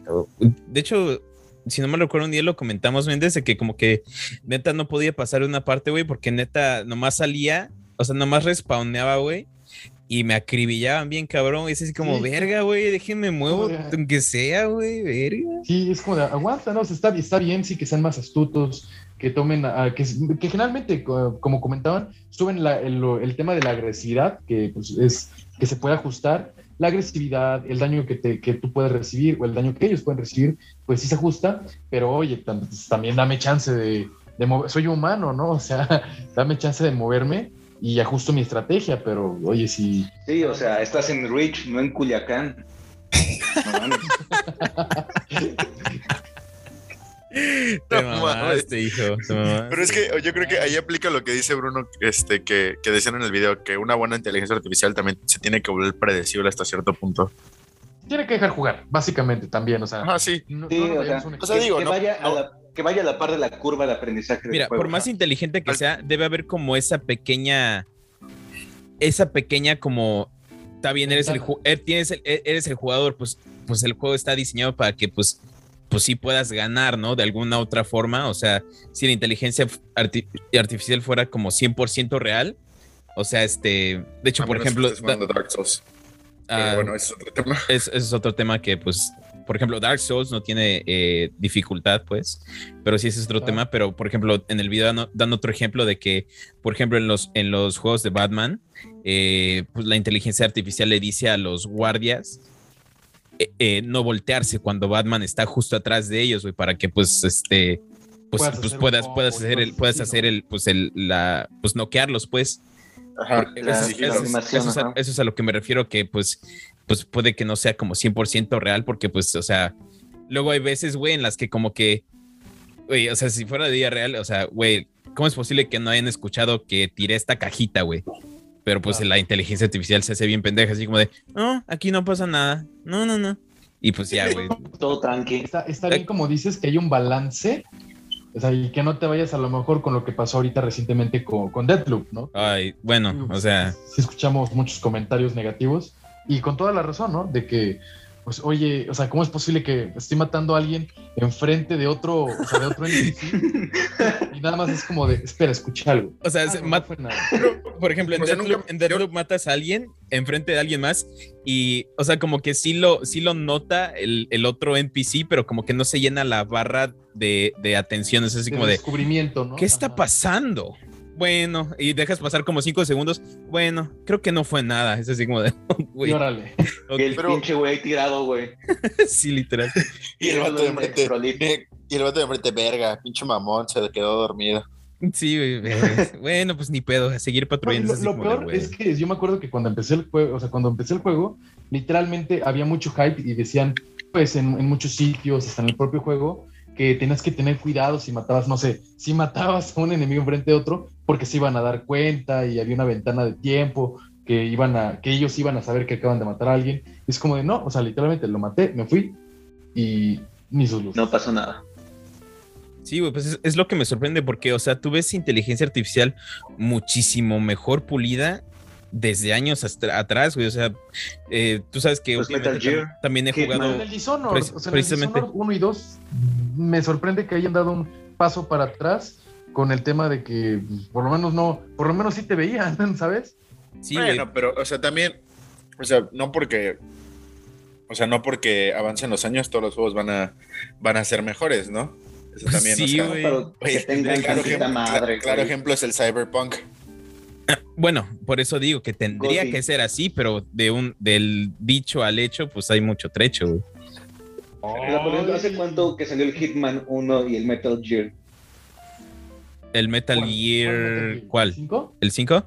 hecho, si no me recuerdo, un día lo comentamos, Méndez, de que como que neta no podía pasar una parte, güey, porque neta nomás salía, o sea, nomás respawneaba, güey y me acribillaban bien, cabrón. Es así como, verga, güey, déjenme muevo, aunque sea, güey, verga. Sí, es como de, aguanta, ¿no? está, está bien, sí, que sean más astutos, que tomen, que, que generalmente, como comentaban, suben el, tema de la agresividad, que pues, es que se puede ajustar. La agresividad, el daño que, te, que tú puedes recibir o el daño que ellos pueden recibir, pues sí se ajusta, pero oye, también dame chance de, de mover. Soy humano, ¿no? O sea, dame chance de moverme y ajusto mi estrategia, pero oye, si... Sí, o sea, estás en Rich, no en Culiacán. No, este hijo. Pero es que yo creo que ahí aplica lo que dice Bruno, este, que, que decían en el video, que una buena inteligencia artificial también se tiene que volver predecible hasta cierto punto. Tiene que dejar jugar, básicamente también, o sea. Ah, sí. o sea, digo, que, vaya a la, que vaya a la par de la curva de aprendizaje. Mira, por más inteligente que sea, debe haber como esa pequeña, esa pequeña como, está bien, eres el, er, tienes e, eres el jugador, pues, pues el juego está diseñado para que, pues, pues sí puedas ganar, ¿no? De alguna otra forma, o sea, si la inteligencia artificial fuera como 100% real, o sea, este, de hecho, por ejemplo... Dark Souls. Ah, bueno, ese es otro tema. ese es otro tema que, pues, por ejemplo, Dark Souls no tiene eh, dificultad, pues, pero sí ese es otro tema. Pero, por ejemplo, en el video dan, otro ejemplo de que, por ejemplo, en los, en los juegos de Batman, eh, pues la inteligencia artificial le dice a los guardias eh, no voltearse cuando Batman está justo atrás de ellos, güey, para que, pues, este, pues, pues puedas, puedas hacer el, puedas hacer el, pues, el, la, pues, noquearlos, pues. Ajá, eso, es a lo que me refiero, que pues pues puede que no sea como 100% real, porque pues, o sea, luego hay veces, güey, en las que como que, güey, o sea, si fuera de día real, o sea, güey, ¿cómo es posible que no hayan escuchado que tiré esta cajita, güey? Pero pues la inteligencia artificial se hace bien pendeja, así como de, no, aquí no pasa nada, no, no, no. Y pues ya, güey. Todo tranqui. Está, está bien como dices que hay un balance o sea, y que no te vayas a lo mejor con lo que pasó ahorita recientemente con, con Deathloop, ¿no? Ay, bueno, o sea. Sí, escuchamos muchos comentarios negativos y con toda la razón, ¿no? De que, pues, oye, o sea, ¿cómo es posible que estoy matando a alguien enfrente de otro, o sea, de otro NPC? y nada más es como de, espera, escucha algo. O sea, ah, por ejemplo, en, Deathloop, matas a alguien enfrente de alguien más y, o sea, como que sí lo, sí lo nota el, el otro NPC, pero como que no se llena la barra de, de atención. Es así como de... Descubrimiento, ¿no? ¿Qué está pasando? Bueno, y dejas pasar como cinco segundos, bueno, creo que no fue nada. Es así como de, güey. órale. el pinche güey tirado, güey. sí, literal. y el vato de Y el vato de enfrente, verga, pinche mamón, se quedó dormido. Sí, bueno, pues ni pedo, a seguir patrullando. lo, peor es que yo me acuerdo que cuando empecé el juego, o sea, cuando empecé el juego, literalmente había mucho hype y decían, pues en, muchos sitios, hasta en el propio juego, que tenías que tener cuidado si matabas, no sé, si matabas a un enemigo enfrente de otro, porque se iban a dar cuenta y había una ventana de tiempo que iban a, que ellos iban a saber que acaban de matar a alguien. es como de no, o sea, literalmente lo maté, me fui y ni sus luces. No pasó nada. Sí, güey, pues es, lo que me sorprende porque, o sea, tú ves inteligencia artificial muchísimo mejor pulida desde años atrás, güey. O sea, eh, tú sabes que pues también he jugado. En el Dishonored, o sea, precisamente. 1 y 2, me sorprende que hayan dado un paso para atrás con el tema de que por lo menos no, por lo menos sí te veían, ¿sabes? Sí, bueno, pero, o sea, también, o sea, no porque, o sea, no porque avancen los años, todos los juegos van a, van a ser mejores, ¿no? Eso también, sí, o sea, claro, ejemplo, es el Cyberpunk. Bueno, por eso digo que tendría que ser así, pero de un del dicho al hecho, pues hay mucho trecho. Güey. ¿Hace cuánto que salió el Hitman 1 y el Metal Gear? ¿El Metal Gear cuál? ¿El 5?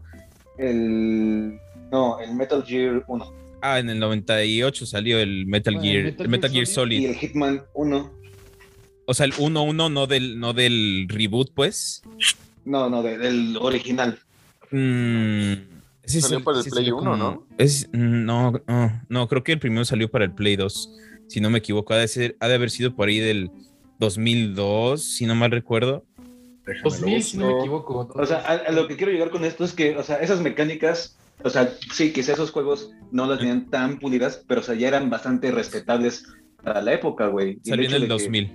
El. No, el Metal Gear 1. Ah, en el 98 salió el Metal Gear, el Metal, Gear, Solid. Y el Hitman 1. O sea, el 1-1 no del, no del reboot, pues. No, no, del original. Mm, salió para el Play 1, ¿no? Es, no, no, no, creo que el primero salió para el Play 2, si no me equivoco. Ha de, ser, ha de haber sido por ahí del 2002, si no mal recuerdo. 2000, si no me equivoco. O sea, a, lo que quiero llegar con esto es que, o sea, esas mecánicas, o sea, sí, quizás esos juegos no las tenían tan pulidas, pero, o sea, ya eran bastante respetables para la época, güey. Salió en el 2000.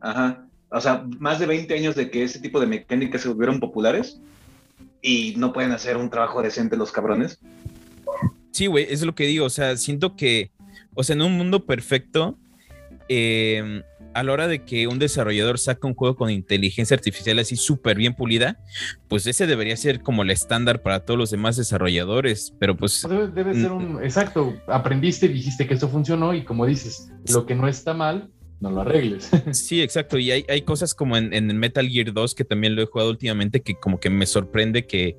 ajá. O sea, más de 20 años de que ese tipo de mecánicas se volvieron populares y no pueden hacer un trabajo decente los cabrones. Sí, güey, es lo que digo. O sea, siento que, o sea, en un mundo perfecto, eh, a la hora de que un desarrollador saca un juego con inteligencia artificial así súper bien pulida, pues ese debería ser como el estándar para todos los demás desarrolladores, pero pues... Debe, ser un... Exacto, aprendiste, dijiste que esto funcionó y como dices, lo que no está mal, no lo arregles. Sí, exacto, y hay, hay cosas como en, en Metal Gear 2 que también lo he jugado últimamente que como que me sorprende que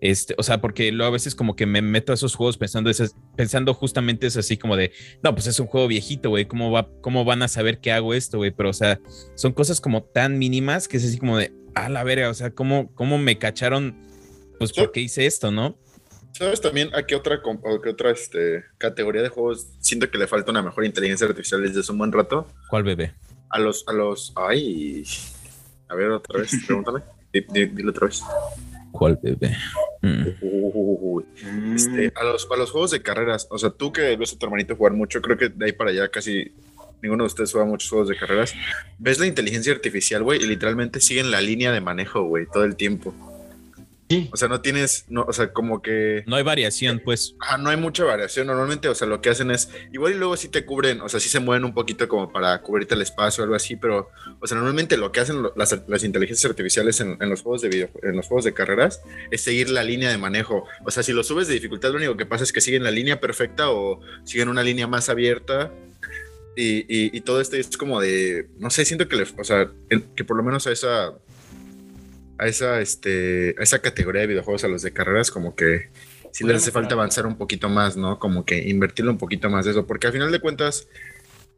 este, o sea, porque luego a veces como que me meto a esos juegos pensando, pensando justamente es así como de, no, pues es un juego viejito, güey, ¿cómo, va, ¿cómo van a saber que hago esto, güey? Pero, o sea, son cosas como tan mínimas que es así como de, a la verga, o sea, ¿cómo, cómo me cacharon? Pues porque hice esto, ¿no? ¿Sabes también a qué otra, qué otra este, categoría de juegos siento que le falta una mejor inteligencia artificial desde hace un buen rato? ¿Cuál bebé? A los, a los, ay, a ver otra vez, pregúntame, dile otra vez. ¿Cuál bebé? Mm. Este, a, los, a los juegos de carreras, o sea, tú que ves a tu hermanito jugar mucho, creo que de ahí para allá casi ninguno de ustedes juega muchos juegos de carreras. Ves la inteligencia artificial, güey, y literalmente siguen la línea de manejo, güey, todo el tiempo. O sea, no tienes, no, o sea, como que... No hay variación, pues. Ajá, no hay mucha variación. Normalmente, o sea, lo que hacen es, igual y luego sí te cubren, o sea, sí se mueven un poquito como para cubrirte el espacio o algo así, pero, o sea, normalmente lo que hacen las, las inteligencias artificiales en, los juegos de video, en los juegos de carreras, es seguir la línea de manejo. O sea, si lo subes de dificultad, lo único que pasa es que siguen la línea perfecta o siguen una línea más abierta. Y, y, todo esto es como de, no sé, siento que, le, o sea, que por lo menos a esa a esa, este, a esa categoría de videojuegos, a los de carreras, como que sí les hace falta avanzar un poquito más, ¿no? Como que invertirle un poquito más de eso, porque al final de cuentas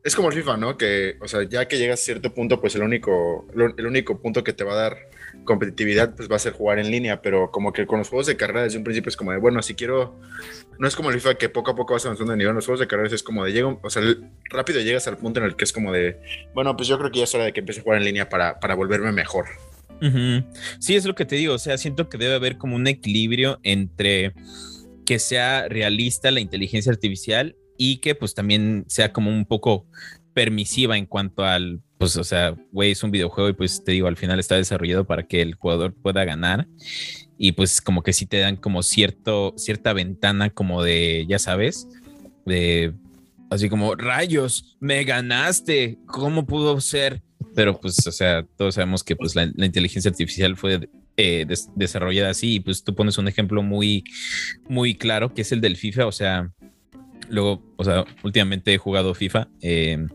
es como el FIFA, ¿no? Que, o sea, ya que llegas a cierto punto, pues el único, el único punto que te va a dar competitividad, pues va a ser jugar en línea, pero como que con los juegos de carrera desde un principio es como de, bueno, si quiero, no es como el FIFA que poco a poco vas avanzando de nivel, los juegos de carreras es como de, llego, o sea, rápido llegas al punto en el que es como de, bueno, pues yo creo que ya es hora de que empiece a jugar en línea para, para volverme mejor. Sí, es lo que te digo, o sea, siento que debe haber como un equilibrio entre que sea realista la inteligencia artificial y que pues también sea como un poco permisiva en cuanto al, pues, o sea, güey, es un videojuego y pues te digo, al final está desarrollado para que el jugador pueda ganar y pues como que sí te dan como cierto, cierta ventana como de, ya sabes, de así como, rayos, me ganaste, ¿cómo pudo ser? Pero pues, o sea, todos sabemos que pues la, inteligencia artificial fue eh, desarrollada así y pues tú pones un ejemplo muy, muy claro que es el del FIFA, o sea, luego, o sea, últimamente he jugado FIFA. Eh,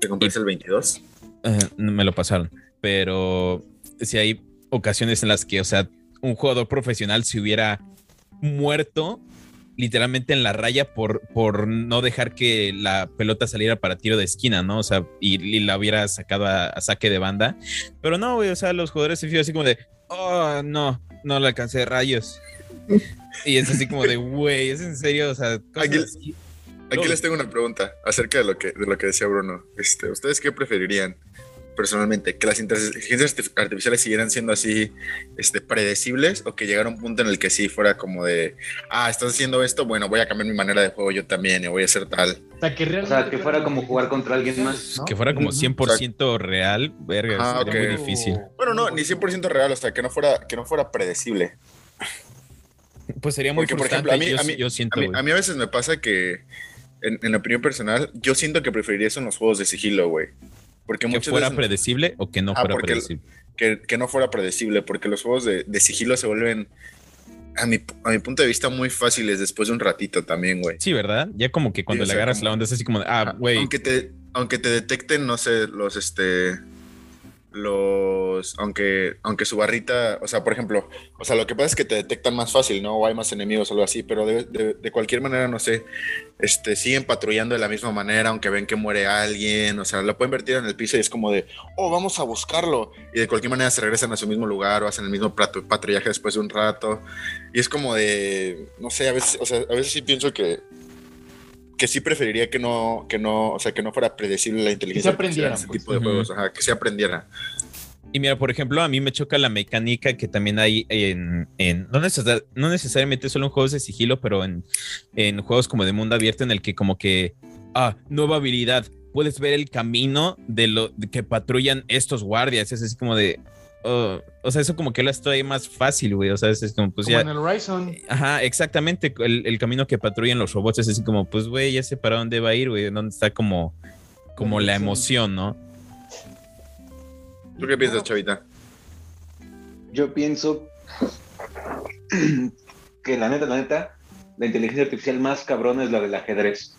¿Te compraste el 22? Eh, me lo pasaron, pero si hay ocasiones en las que, o sea, un jugador profesional se hubiera muerto literalmente en la raya por, por no dejar que la pelota saliera para tiro de esquina, ¿no? O sea, y, la hubiera sacado a, saque de banda. Pero no, güey, o sea, los jugadores se fijan así como de, oh, no, no le alcancé rayos. y es así como de, güey, es en serio, o sea, aquí, aquí les tengo una pregunta acerca de lo que, de lo que decía Bruno. Este, ¿Ustedes qué preferirían? Personalmente, que las inteligencias artificiales siguieran siendo así este, predecibles o que llegara un punto en el que sí fuera como de, ah, estás haciendo esto, bueno, voy a cambiar mi manera de juego yo también y voy a hacer tal. O sea, que, fuera como jugar contra alguien más. Que fuera como 100% real, verga, ah, muy difícil. Bueno, no, ni 100% real, o sea, que no fuera, que no fuera predecible. Pues sería muy Porque, por ejemplo, a mí, yo, a, mí, siento, a, mí, a veces me pasa que, en, en opinión personal, yo siento que preferiría eso en los juegos de sigilo, güey. Porque que fuera predecible o que no ah, fuera predecible. Que, no fuera predecible, porque los juegos de, sigilo se vuelven, a mi, a mi, punto de vista, muy fáciles después de un ratito también, güey. Sí, ¿verdad? Ya como que cuando le agarras la onda es así como, ah, güey. Aunque te, aunque te detecten, no sé, los, este, los, aunque, aunque su barrita, o sea, por ejemplo, o sea, lo que pasa es que te detectan más fácil, ¿no? O hay más enemigos o algo así, pero de, de, cualquier manera, no sé, este, siguen patrullando de la misma manera, aunque ven que muere alguien, o sea, lo pueden vertir en el piso y es como de, oh, vamos a buscarlo, y de cualquier manera se regresan a su mismo lugar o hacen el mismo patrullaje después de un rato, y es como de, no sé, a veces, o sea, a veces sí pienso que que sí preferiría que no, que no, o sea, que no fuera predecible la inteligencia. Que se aprendiera. Ese tipo de juegos, que se aprendiera. Y mira, por ejemplo, a mí me choca la mecánica que también hay en, en no, no, necesariamente solo en juegos de sigilo, pero en, en juegos como de mundo abierto en el que como que, ah, nueva habilidad, puedes ver el camino de lo que patrullan estos guardias. Es así como de, o sea, eso como que lo estoy más fácil, güey. O sea, es, como, pues como en el Horizon. Ajá, exactamente. El, camino que patrullan los robots es así como, pues, güey, ya sé para dónde va a ir, güey. Dónde está como, como la emoción, ¿no? ¿Tú qué piensas, Chavita? Yo pienso que la neta, la neta, la inteligencia artificial más cabrona es la del ajedrez.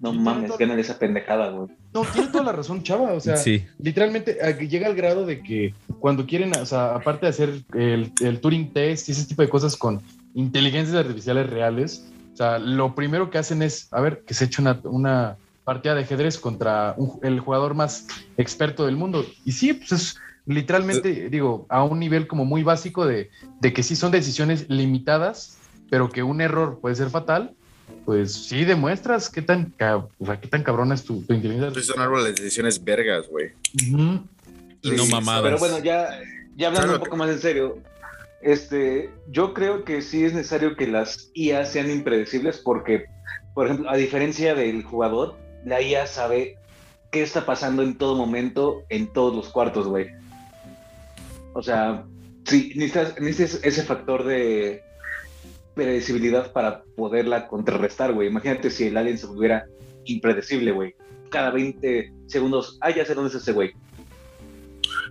No mames, ganan esa pendejada, güey. No, tiene toda la razón, chava. O sea, literalmente llega al grado de que cuando quieren, o sea, aparte de hacer el, el Turing test y ese tipo de cosas con inteligencias artificiales reales, o sea, lo primero que hacen es, a ver, que se eche una, una partida de ajedrez contra el jugador más experto del mundo. Y sí, pues es literalmente, digo, a un nivel como muy básico de, de que sí son decisiones limitadas, pero que un error puede ser fatal pues sí demuestras qué tan, o sea, qué tan cabrona es tu, tu inteligencia. Pues son árboles de decisiones vergas, güey. Y no mamadas. Pero bueno, ya, ya hablando un poco más en serio, este, yo creo que sí es necesario que las IA sean impredecibles porque, por ejemplo, a diferencia del jugador, la IA sabe qué está pasando en todo momento, en todos los cuartos, güey. O sea, sí, necesitas ese factor de, predecibilidad para poderla contrarrestar, güey. Imagínate si el alien se volviera impredecible, güey. Cada 20 segundos, ah, ya sé dónde es ese güey.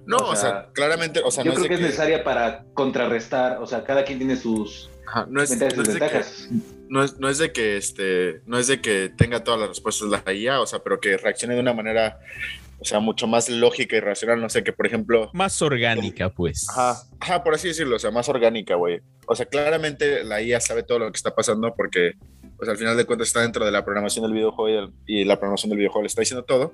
No, o sea, claramente, o sea, yo creo que es necesaria para contrarrestar, o sea, cada quien tiene sus no es, ventajas. no, es, no es de que este, no es de que tenga todas las respuestas la IA, o sea, pero que reaccione de una manera o sea, mucho más lógica y racional, no sé, que por ejemplo... Más orgánica, pues. Ajá, ajá, por así decirlo, o sea, más orgánica, güey. O sea, claramente la IA sabe todo lo que está pasando porque, pues al final de cuentas está dentro de la programación del videojuego y, la programación del videojuego le está diciendo todo.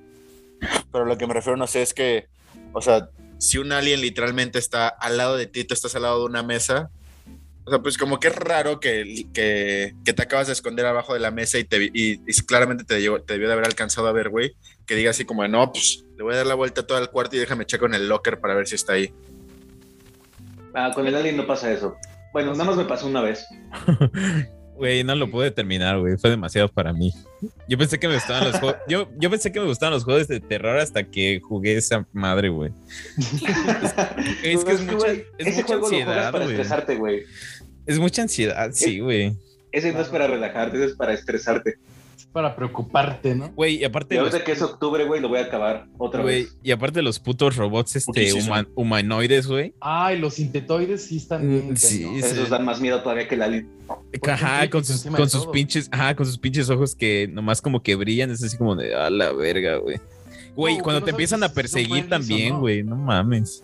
Pero lo que me refiero, no sé, es que, o sea, si un alien literalmente está al lado de ti, tú estás al lado de una mesa, o sea, pues como que es raro que, que, que te acabas de esconder abajo de la mesa y, te, y, claramente te, te debió de haber alcanzado a ver, güey, que diga así como, no, pues le voy a dar la vuelta a todo el cuarto y déjame checar en el locker para ver si está ahí. Ah, con el alien no pasa eso. Bueno, nada más me pasó una vez. Güey, no lo pude terminar, güey. Fue demasiado para mí. Yo pensé que me gustaban los juegos. Yo, yo pensé que me gustaban los juegos de terror hasta que jugué esa madre, güey. es, que es mucha, es mucha ansiedad, para estresarte, güey. Es mucha ansiedad, sí, güey. Ese no es para relajarte, ese es para estresarte para preocuparte, ¿no? Güey, y aparte. Yo sé que es octubre, güey, lo voy a acabar otra vez. Y aparte los putos robots este, humanoides, güey. Ay, los sintetoides sí están mm, sí, Esos dan más miedo todavía que el alien. Ajá, con sus, con sus pinches, ajá, con sus pinches ojos que nomás como que brillan, es así como de a la verga, güey. Güey, cuando te empiezan a perseguir también, güey, no mames.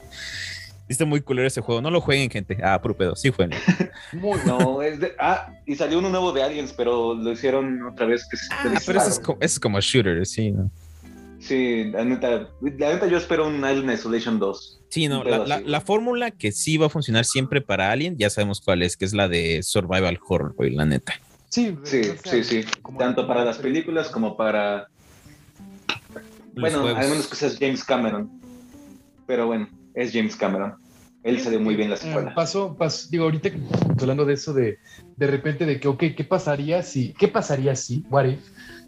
Está muy culero ese juego. No lo jueguen, gente. Ah, puro pedo. Sí jueguen. Muy no, es de. Ah, y salió uno nuevo de Aliens, pero lo hicieron otra vez. Que ah, pero eso es, como, eso es como shooter, sí, ¿no? Sí, la neta, la neta yo espero un Alien Isolation 2. Sí, no, la, la, fórmula que sí va a funcionar siempre para Alien, ya sabemos cuál es, que es la de Survival Horror, güey, la neta. Sí, sí, sí, sí. Tanto para las películas como para... bueno, al menos que seas James Cameron. Pero bueno, es James Cameron. Él se muy bien la escuela. Pasó, pasó, digo, ahorita hablando de eso de de repente de que, ok, ¿qué pasaría si, qué pasaría si, what if,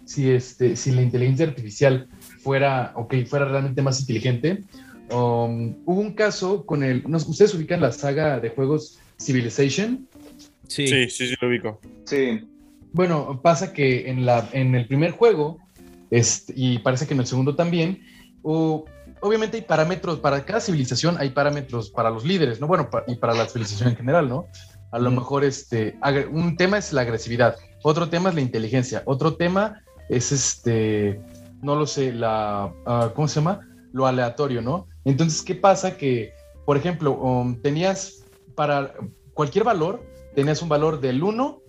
si, este, si la inteligencia artificial fuera, ok, fuera realmente más inteligente. Um, hubo un caso con el, ¿ustedes ubican la saga de juegos Civilization? Sí, sí, sí, lo ubico. Sí. Bueno, pasa que en, la, en el primer juego, este, y parece que en el segundo también, obviamente hay parámetros, para cada civilización hay parámetros para los líderes, ¿no? Bueno, y para la civilización en general, ¿no? A lo mejor este, un tema es la agresividad, otro tema es la inteligencia, otro tema es este, no lo sé, la, ah, ¿cómo se llama? Lo aleatorio, ¿no? Entonces, ¿qué pasa? Que, por ejemplo, um, tenías para cualquier valor, tenías un valor del 1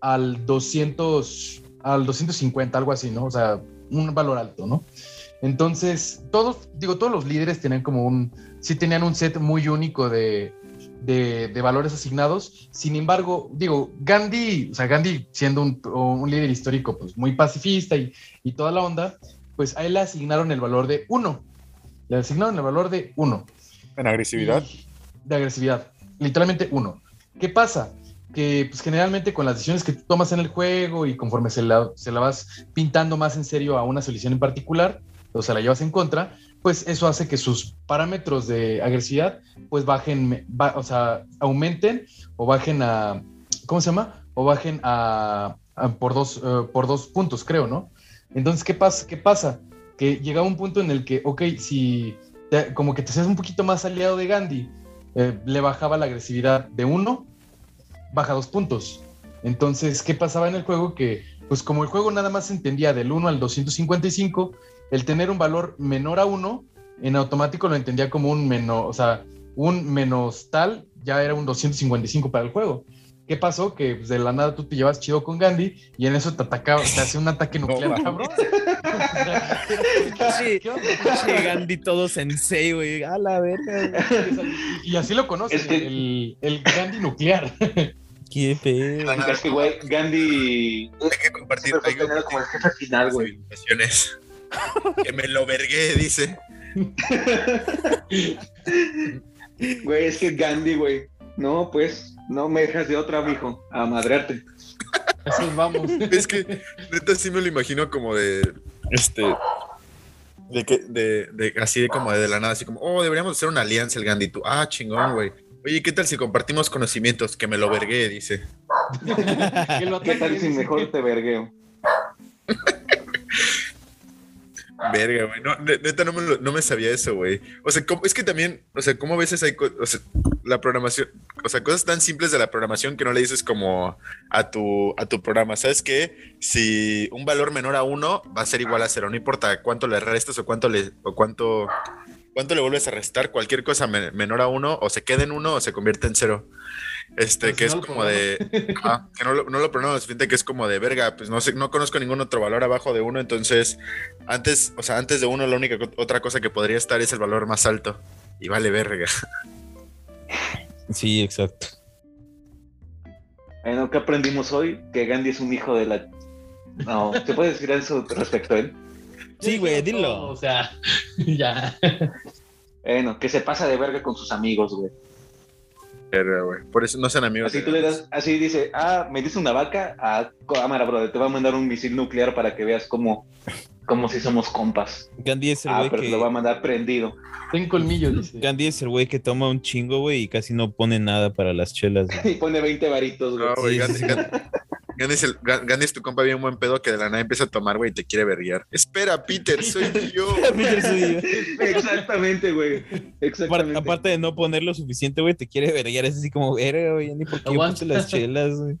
al 200, al 250, algo así, ¿no? O sea, un valor alto, ¿no? Entonces, todos, digo, todos los líderes tenían como un, sí tenían un set muy único de, de, valores asignados. Sin embargo, digo, Gandhi, o sea, Gandhi siendo un, un líder histórico pues muy pacifista y, y, toda la onda, pues a él le asignaron el valor de uno. Le asignaron el valor de uno. ¿En agresividad? de agresividad. Literalmente uno. ¿Qué pasa? Que pues generalmente con las decisiones que tú tomas en el juego y conforme se la, se la vas pintando más en serio a una solución en particular, o sea, la llevas en contra, pues eso hace que sus parámetros de agresividad pues bajen, o sea, aumenten o bajen a, ¿cómo se llama? O bajen a, por, dos, eh, por dos puntos, creo, ¿no? Entonces, ¿qué pasa? ¿Qué pasa? Que llega un punto en el que, ok, si como que te seas un poquito más aliado de Gandhi, eh, le bajaba la agresividad de uno, baja dos puntos. Entonces, ¿qué pasaba en el juego? Que, pues como el juego nada más entendía del 1 al 255, el tener un valor menor a 1, en automático lo entendía como un menos, o sea, un menos tal ya era un 255 para el juego. ¿Qué pasó? Que pues, de la nada tú te llevas chido con Gandhi y en eso te atacaba, te hace un ataque nuclear, cabrón. sí, Gandhi todo sensei, güey. A la verga. Y, así lo conoces, el, el Gandhi nuclear. Qué pedo. Es que, güey, Gandhi. Hay que compartir. Hay que como el jefe final, güey. Que me lo vergué, dice. Güey, es que Gandhi, güey. No, pues, no me dejas de otra, mijo, a madrearte. Así vamos. Es que, neta, sí me lo imagino como de. Este. De que, de, de, así de como de la nada, así como, oh, deberíamos hacer una alianza el Gandhi. Tú, ah, chingón, güey. Oye, ¿qué tal si compartimos conocimientos? Que me lo vergué, dice. ¿Qué tal si mejor te vergueo? Verga, güey. No, neta, no me, me sabía eso, güey. O sea, es que también, o sea, ¿cómo a veces hay o la programación, o sea, cosas tan simples de la programación que no le dices como a tu, a tu programa? ¿Sabes qué? Si un valor menor a uno va a ser igual a cero, no importa cuánto le restas o cuánto le, o cuánto, cuánto le vuelves a restar, cualquier cosa menor a uno, o se queda en uno o se convierte en cero. Este, pues que es como de. que no lo, no lo pronunciamos, que es como de verga, pues no sé, no conozco ningún otro valor abajo de uno, entonces antes, o sea, antes de uno, la única otra cosa que podría estar es el valor más alto. Y vale verga. Sí, exacto. Bueno, ¿qué aprendimos hoy? Que Gandhi es un hijo de la. No, ¿se puede decir eso respecto a él? Sí, güey, dilo. O sea, ya. Bueno, que se pasa de verga con sus amigos, güey. Por eso no sean amigos. Así tú le das, así dice, ah, me dice una vaca, a ah, cámara, brother, te va a mandar un misil nuclear para que veas cómo, cómo si somos compas. Gandhi es el ah, güey pero que... lo va a mandar prendido. Ten colmillos, dice. Gandhi es el güey que toma un chingo, güey, y casi no pone nada para las chelas. y pone 20 varitos, güey. No, Gandhi, es el, Gandhi es tu compa bien buen pedo que de la nada empieza a tomar, güey, y te quiere berrear. Espera, Peter, soy yo. Peter soy yo. Exactamente, güey. Exactamente. Aparte, de no poner lo suficiente, güey, te quiere berrear. Es así como, verga, güey, ni por qué puse las chelas, güey.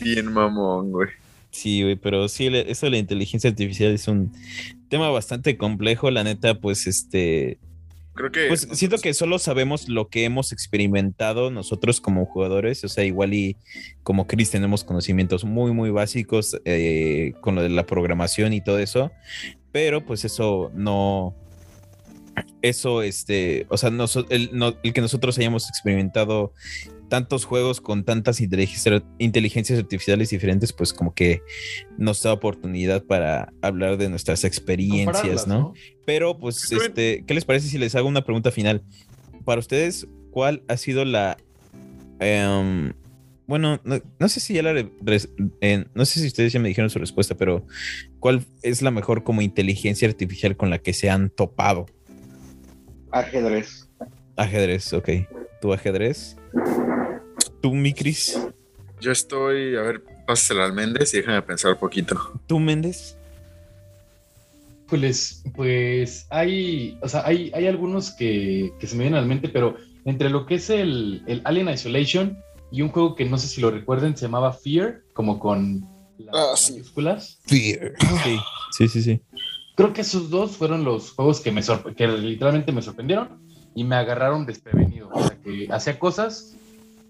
Bien mamón, güey. Sí, güey, pero sí, eso de la inteligencia artificial es un tema bastante complejo, la neta, pues este... Creo que... Pues siento que solo sabemos lo que hemos experimentado nosotros como jugadores, o sea, igual y como Chris tenemos conocimientos muy, muy básicos eh, con lo de la programación y todo eso, pero pues eso no, eso, este, o sea, el, que nosotros hayamos experimentado tantos juegos con tantas inteligencias artificiales diferentes, pues como que nos da oportunidad para hablar de nuestras experiencias, ¿no? Pero, pues, este, ¿qué les parece si les hago una pregunta final? Para ustedes, ¿cuál ha sido la... Em, bueno, no, sé si ya la... no sé si ustedes ya me dijeron su respuesta, pero ¿cuál es la mejor como inteligencia artificial con la que se han topado? Ajedrez. Ajedrez, ok. ¿Tu ajedrez? ¿Tú, mi Cris? Yo estoy, a ver, pásasela al Méndez y déjame pensar un poquito. ¿Tú, Méndez? Pues, pues hay, o sea, hay, hay algunos que, se me vienen a la mente, pero entre lo que es el, el, Alien Isolation y un juego que no sé si lo recuerden, se llamaba Fear, como con las ah, mayúsculas. Fear. Sí, sí, sí, sí creo que esos dos fueron los juegos que, me que literalmente me sorprendieron y me agarraron desprevenido. O sea, que hacía cosas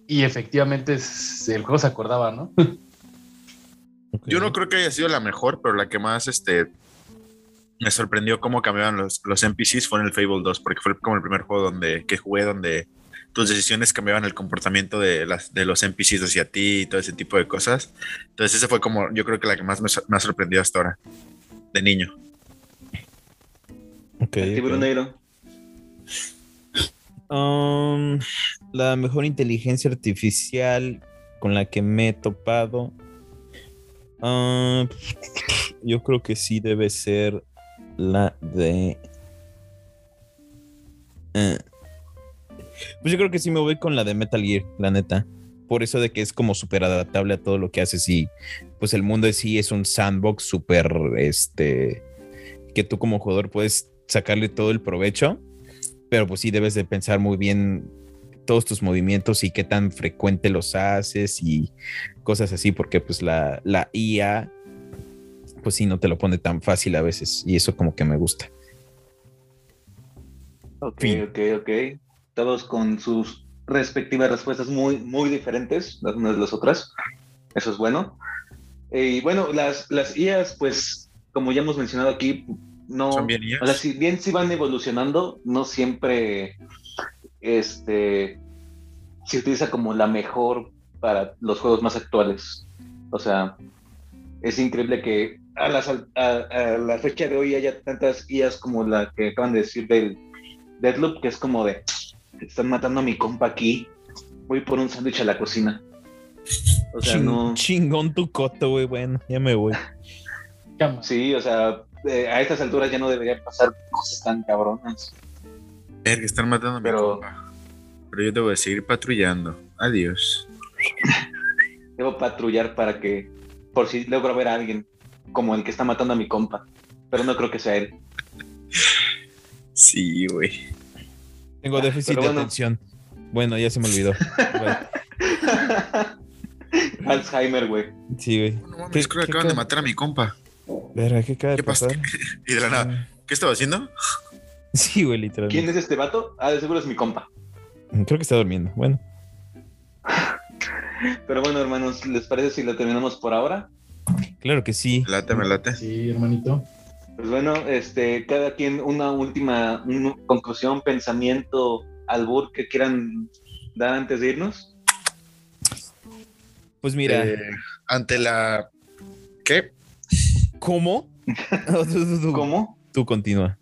y efectivamente el juego se acordaba, ¿no? Yo no creo que haya sido la mejor, pero la que más este, me sorprendió cómo cambiaban los, los NPCs fue en el Fable 2, porque fue como el primer juego donde, que jugué donde tus decisiones cambiaban el comportamiento de, las, de los NPCs hacia ti y todo ese tipo de cosas. Entonces ese fue como, yo creo que la que más me, me ha sorprendido hasta ahora, de niño. Um, la mejor inteligencia artificial con la que me he topado. Um, yo creo que sí debe ser la de. Eh, pues yo creo que sí me voy con la de Metal Gear, la neta. Por eso de que es como súper adaptable a todo lo que haces y pues el mundo de sí es un sandbox súper, este, que tú como jugador puedes sacarle todo el provecho, pero pues sí debes de pensar muy bien todos tus movimientos y qué tan frecuente los haces y cosas así, porque pues la, la IA, pues sí, no te lo pone tan fácil a veces y eso como que me gusta. Ok, ok, ok. Todos con sus respectivas respuestas muy, muy diferentes las unas de las otras. Eso es bueno. Y bueno, las, las IAs, pues, como ya hemos mencionado aquí, no, bien o sea, si bien si van evolucionando, no siempre este se utiliza como la mejor para los juegos más actuales. O sea, es increíble que a, la fecha de hoy haya tantas guías como la que acaban de decir del Deadloop, que es como de, están matando a mi compa aquí, voy por un sándwich a la cocina. O sea, no... Chingón tu coto, güey, bueno, ya me voy. Sí, o sea, a estas alturas ya no deberían pasar cosas tan cabronas. Es que están matando a mi pero, Pero yo debo seguir patrullando. Adiós. Debo patrullar para que, por si logro ver a alguien como el que está matando a mi compa. Pero no creo que sea él. Sí, güey. Tengo déficit de atención. Bueno, ya se me olvidó. Alzheimer, güey. Sí, güey. No creo que acaban de matar a mi compa. ¿qué ¿Qué pasó? y de la nada, ah. ¿qué estaba haciendo? Sí, güey, literalmente. ¿Quién es este vato? Ah, de seguro es mi compa. Creo que está durmiendo. Bueno. Pero bueno, hermanos, ¿les parece si lo terminamos por ahora? Claro que sí. Late, me late. Sí, hermanito. Pues bueno, este, cada quien una última conclusión, pensamiento, albur que quieran dar antes de irnos. Pues mira. Eh, ante la. ¿Qué? ¿Cómo? ¿Cómo? Tú continúa.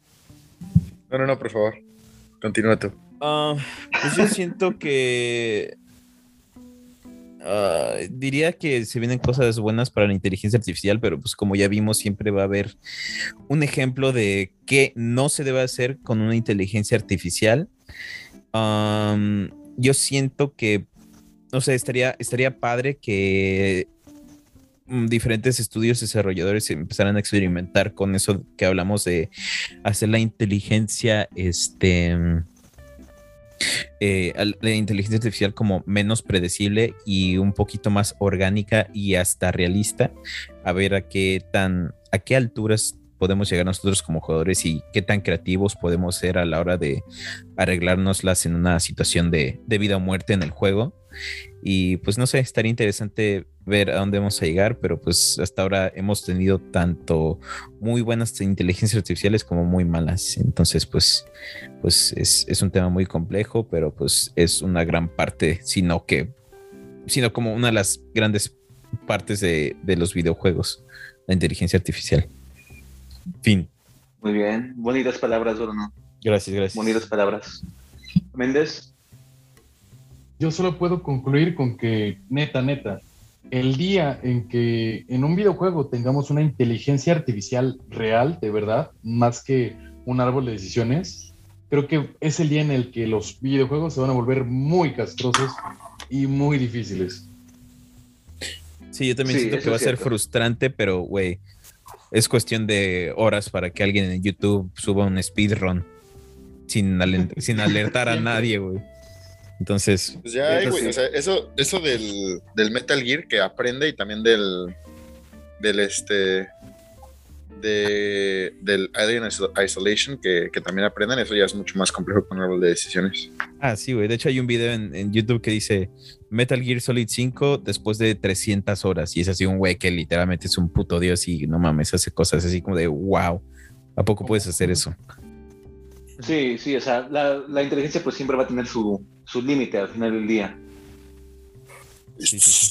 No, no, no, por favor. Continúa tú. Ah, pues yo siento que ah, diría que se vienen cosas buenas para la inteligencia artificial, pero pues como ya vimos, siempre va a haber un ejemplo de qué no se debe hacer con una inteligencia artificial. yo siento que, no sé, estaría, estaría padre que diferentes estudios desarrolladores empezaron a experimentar con eso que hablamos de hacer la inteligencia, este, eh, la inteligencia artificial como menos predecible y un poquito más orgánica y hasta realista, a ver a qué tan, a qué alturas podemos llegar nosotros como jugadores y qué tan creativos podemos ser a la hora de arreglárnoslas en una situación de, vida o muerte en el juego. Y pues no sé, estaría interesante ver a dónde vamos a llegar, pero pues hasta ahora hemos tenido tanto muy buenas inteligencias artificiales como muy malas. Entonces, pues, pues es, un tema muy complejo, pero pues es una gran parte, sino que, sino como una de las grandes partes de los videojuegos, la inteligencia artificial. Fin. Muy bien, bonitas palabras, Bruno. Gracias, gracias. Bonitas palabras. Méndez. Yo solo puedo concluir con que, neta, neta, el día en que en un videojuego tengamos una inteligencia artificial real, de verdad, más que un árbol de decisiones, creo que es el día en el que los videojuegos se van a volver muy castrosos y muy difíciles. Sí, yo también siento que va a ser frustrante, pero, güey, es cuestión de horas para que alguien en YouTube suba un speedrun sin, sin alertar a nadie, güey. Entonces. Pues ya hay, güey. O sea, eso, eso del, del, Metal Gear que aprende y también del. Del este. De, del Alien Isolation que, que, también aprenden, eso ya es mucho más complejo con el árbol de decisiones. Ah, sí, güey. De hecho, hay un video en, en, YouTube que dice Metal Gear Solid 5 después de 300 horas. Y es así un güey que literalmente es un puto dios y no mames, hace cosas así como de wow. ¿A poco puedes hacer eso? Sí, sí, o sea, la, la inteligencia pues siempre va a tener su, su límite al final del día.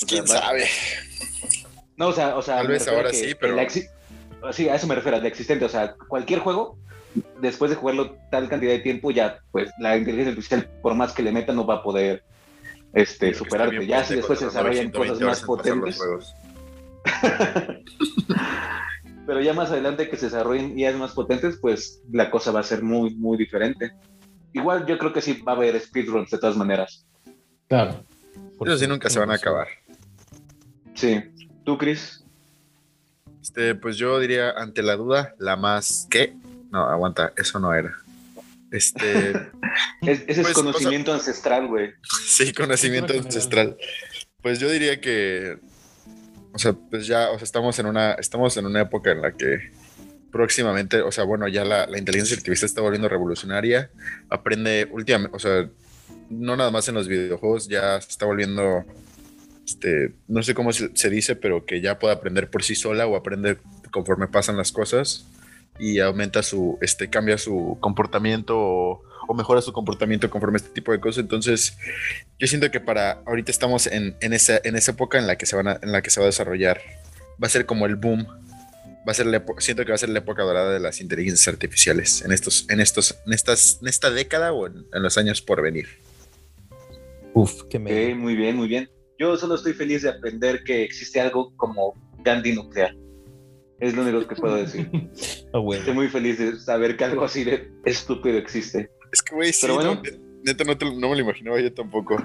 ¿Quién sabe? No, o sea, o sea tal vez ahora sí, pero... Sí, a eso me refiero, al existente. O sea, cualquier juego, después de jugarlo tal cantidad de tiempo, ya, pues, la inteligencia artificial, por más que le meta, no va a poder este, superarte. Ya si después se desarrollan cosas más potentes. pero ya más adelante que se desarrollen ideas más potentes, pues la cosa va a ser muy, muy diferente. Igual yo creo que sí va a haber speedruns de todas maneras. Claro. Pero sí nunca se van a acabar. Sí. ¿Tú, Chris? Este, pues yo diría, ante la duda, la más... ¿Qué? No, aguanta, eso no era. Este... ese es pues, conocimiento ancestral, güey. Sí, conocimiento ancestral. Pues yo diría que... O sea, pues ya, o sea, estamos en una, estamos en una época en la que próximamente, o sea, bueno, ya la, inteligencia artificial está volviendo revolucionaria, aprende últimamente, o sea, no nada más en los videojuegos, ya se está volviendo, este, no sé cómo se, dice, pero que ya puede aprender por sí sola o aprende conforme pasan las cosas y aumenta su, este, cambia su comportamiento o, mejora su comportamiento conforme a este tipo de cosas. Entonces, yo siento que para ahorita estamos en, en, esa, en esa época en la que se van en la que se va a desarrollar, va a ser como el boom va a ser siento que va a ser la época dorada de las inteligencias artificiales en estos, en estos, en estas, en esta década o en, los años por venir. Uf, qué me. muy bien, muy bien. Yo solo estoy feliz de aprender que existe algo como Gandhi nuclear. Es lo único que puedo decir. Oh, estoy muy feliz de saber que algo así de estúpido existe. Es que, güey, sí, bueno, neta no, no me lo imaginaba yo tampoco.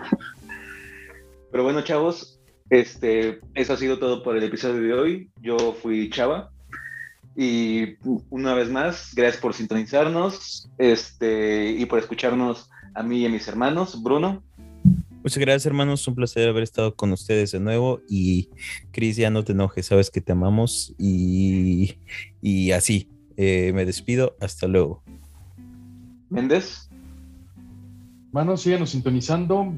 Pero bueno, chavos, este, eso ha sido todo por el episodio de hoy. Yo fui Chava. Y una vez más, gracias por sintonizarnos este, y por escucharnos a mí y a mis hermanos. Bruno. Muchas gracias, hermanos. Un placer haber estado con ustedes de nuevo. Y Cris, ya no te enojes, sabes que te amamos. Y, y así, eh, me despido. Hasta luego. Méndez. Manos, síganos sintonizando.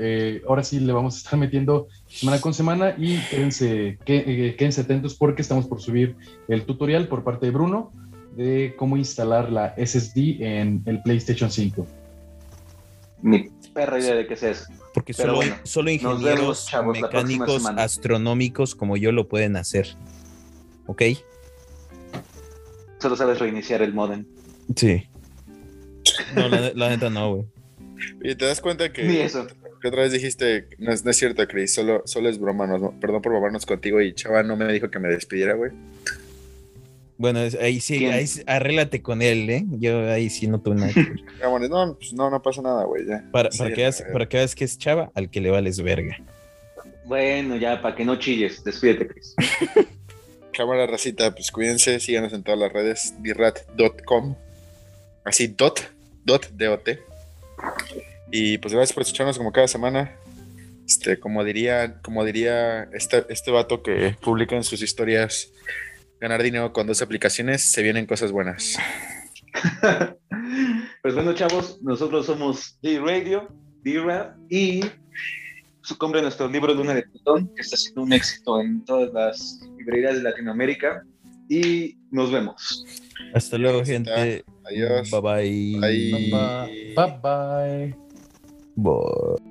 Eh, ahora sí le vamos a estar metiendo semana con semana y quédense, eh, quédense atentos porque estamos por subir el tutorial por parte de Bruno de cómo instalar la SSD en el PlayStation 5. Ni perra idea de qué es eso. Porque solo, solo ingenieros mecánicos astronómicos como yo lo pueden hacer. ¿Ok? Solo sabes reiniciar el modem. Sí. No, la, la neta no, güey. Y te das cuenta que, Ni eso. que otra vez dijiste, no es, no es cierto, Chris, solo, solo es broma, perdón por babarnos contigo y chaval no me dijo que me despidiera, güey. Bueno, ahí sí, ahí arréglate con él, ¿eh? Yo ahí sí no tuve nada que no, pues no, no pasa nada, güey, ya. Para, para, que veas, para que veas que es chava, al que le vales verga. Bueno, ya, para que no chilles, despídete, Chris. Cámara racita, pues cuídense, síganos en todas las redes, dirat.com, así dot, dot, dot, Y pues gracias por escucharnos como cada semana. Este, como diría, como diría este, este vato que publica en sus historias ganar dinero con dos aplicaciones, se vienen cosas buenas. pues bueno, chavos, nosotros somos D-Radio, D-Rap y compren nuestro libro Luna de Plutón, que está siendo un éxito en todas las librerías de Latinoamérica. Y nos vemos. Hasta luego, gente. Adiós. Bye bye. Bye bye. Bye bye. bye.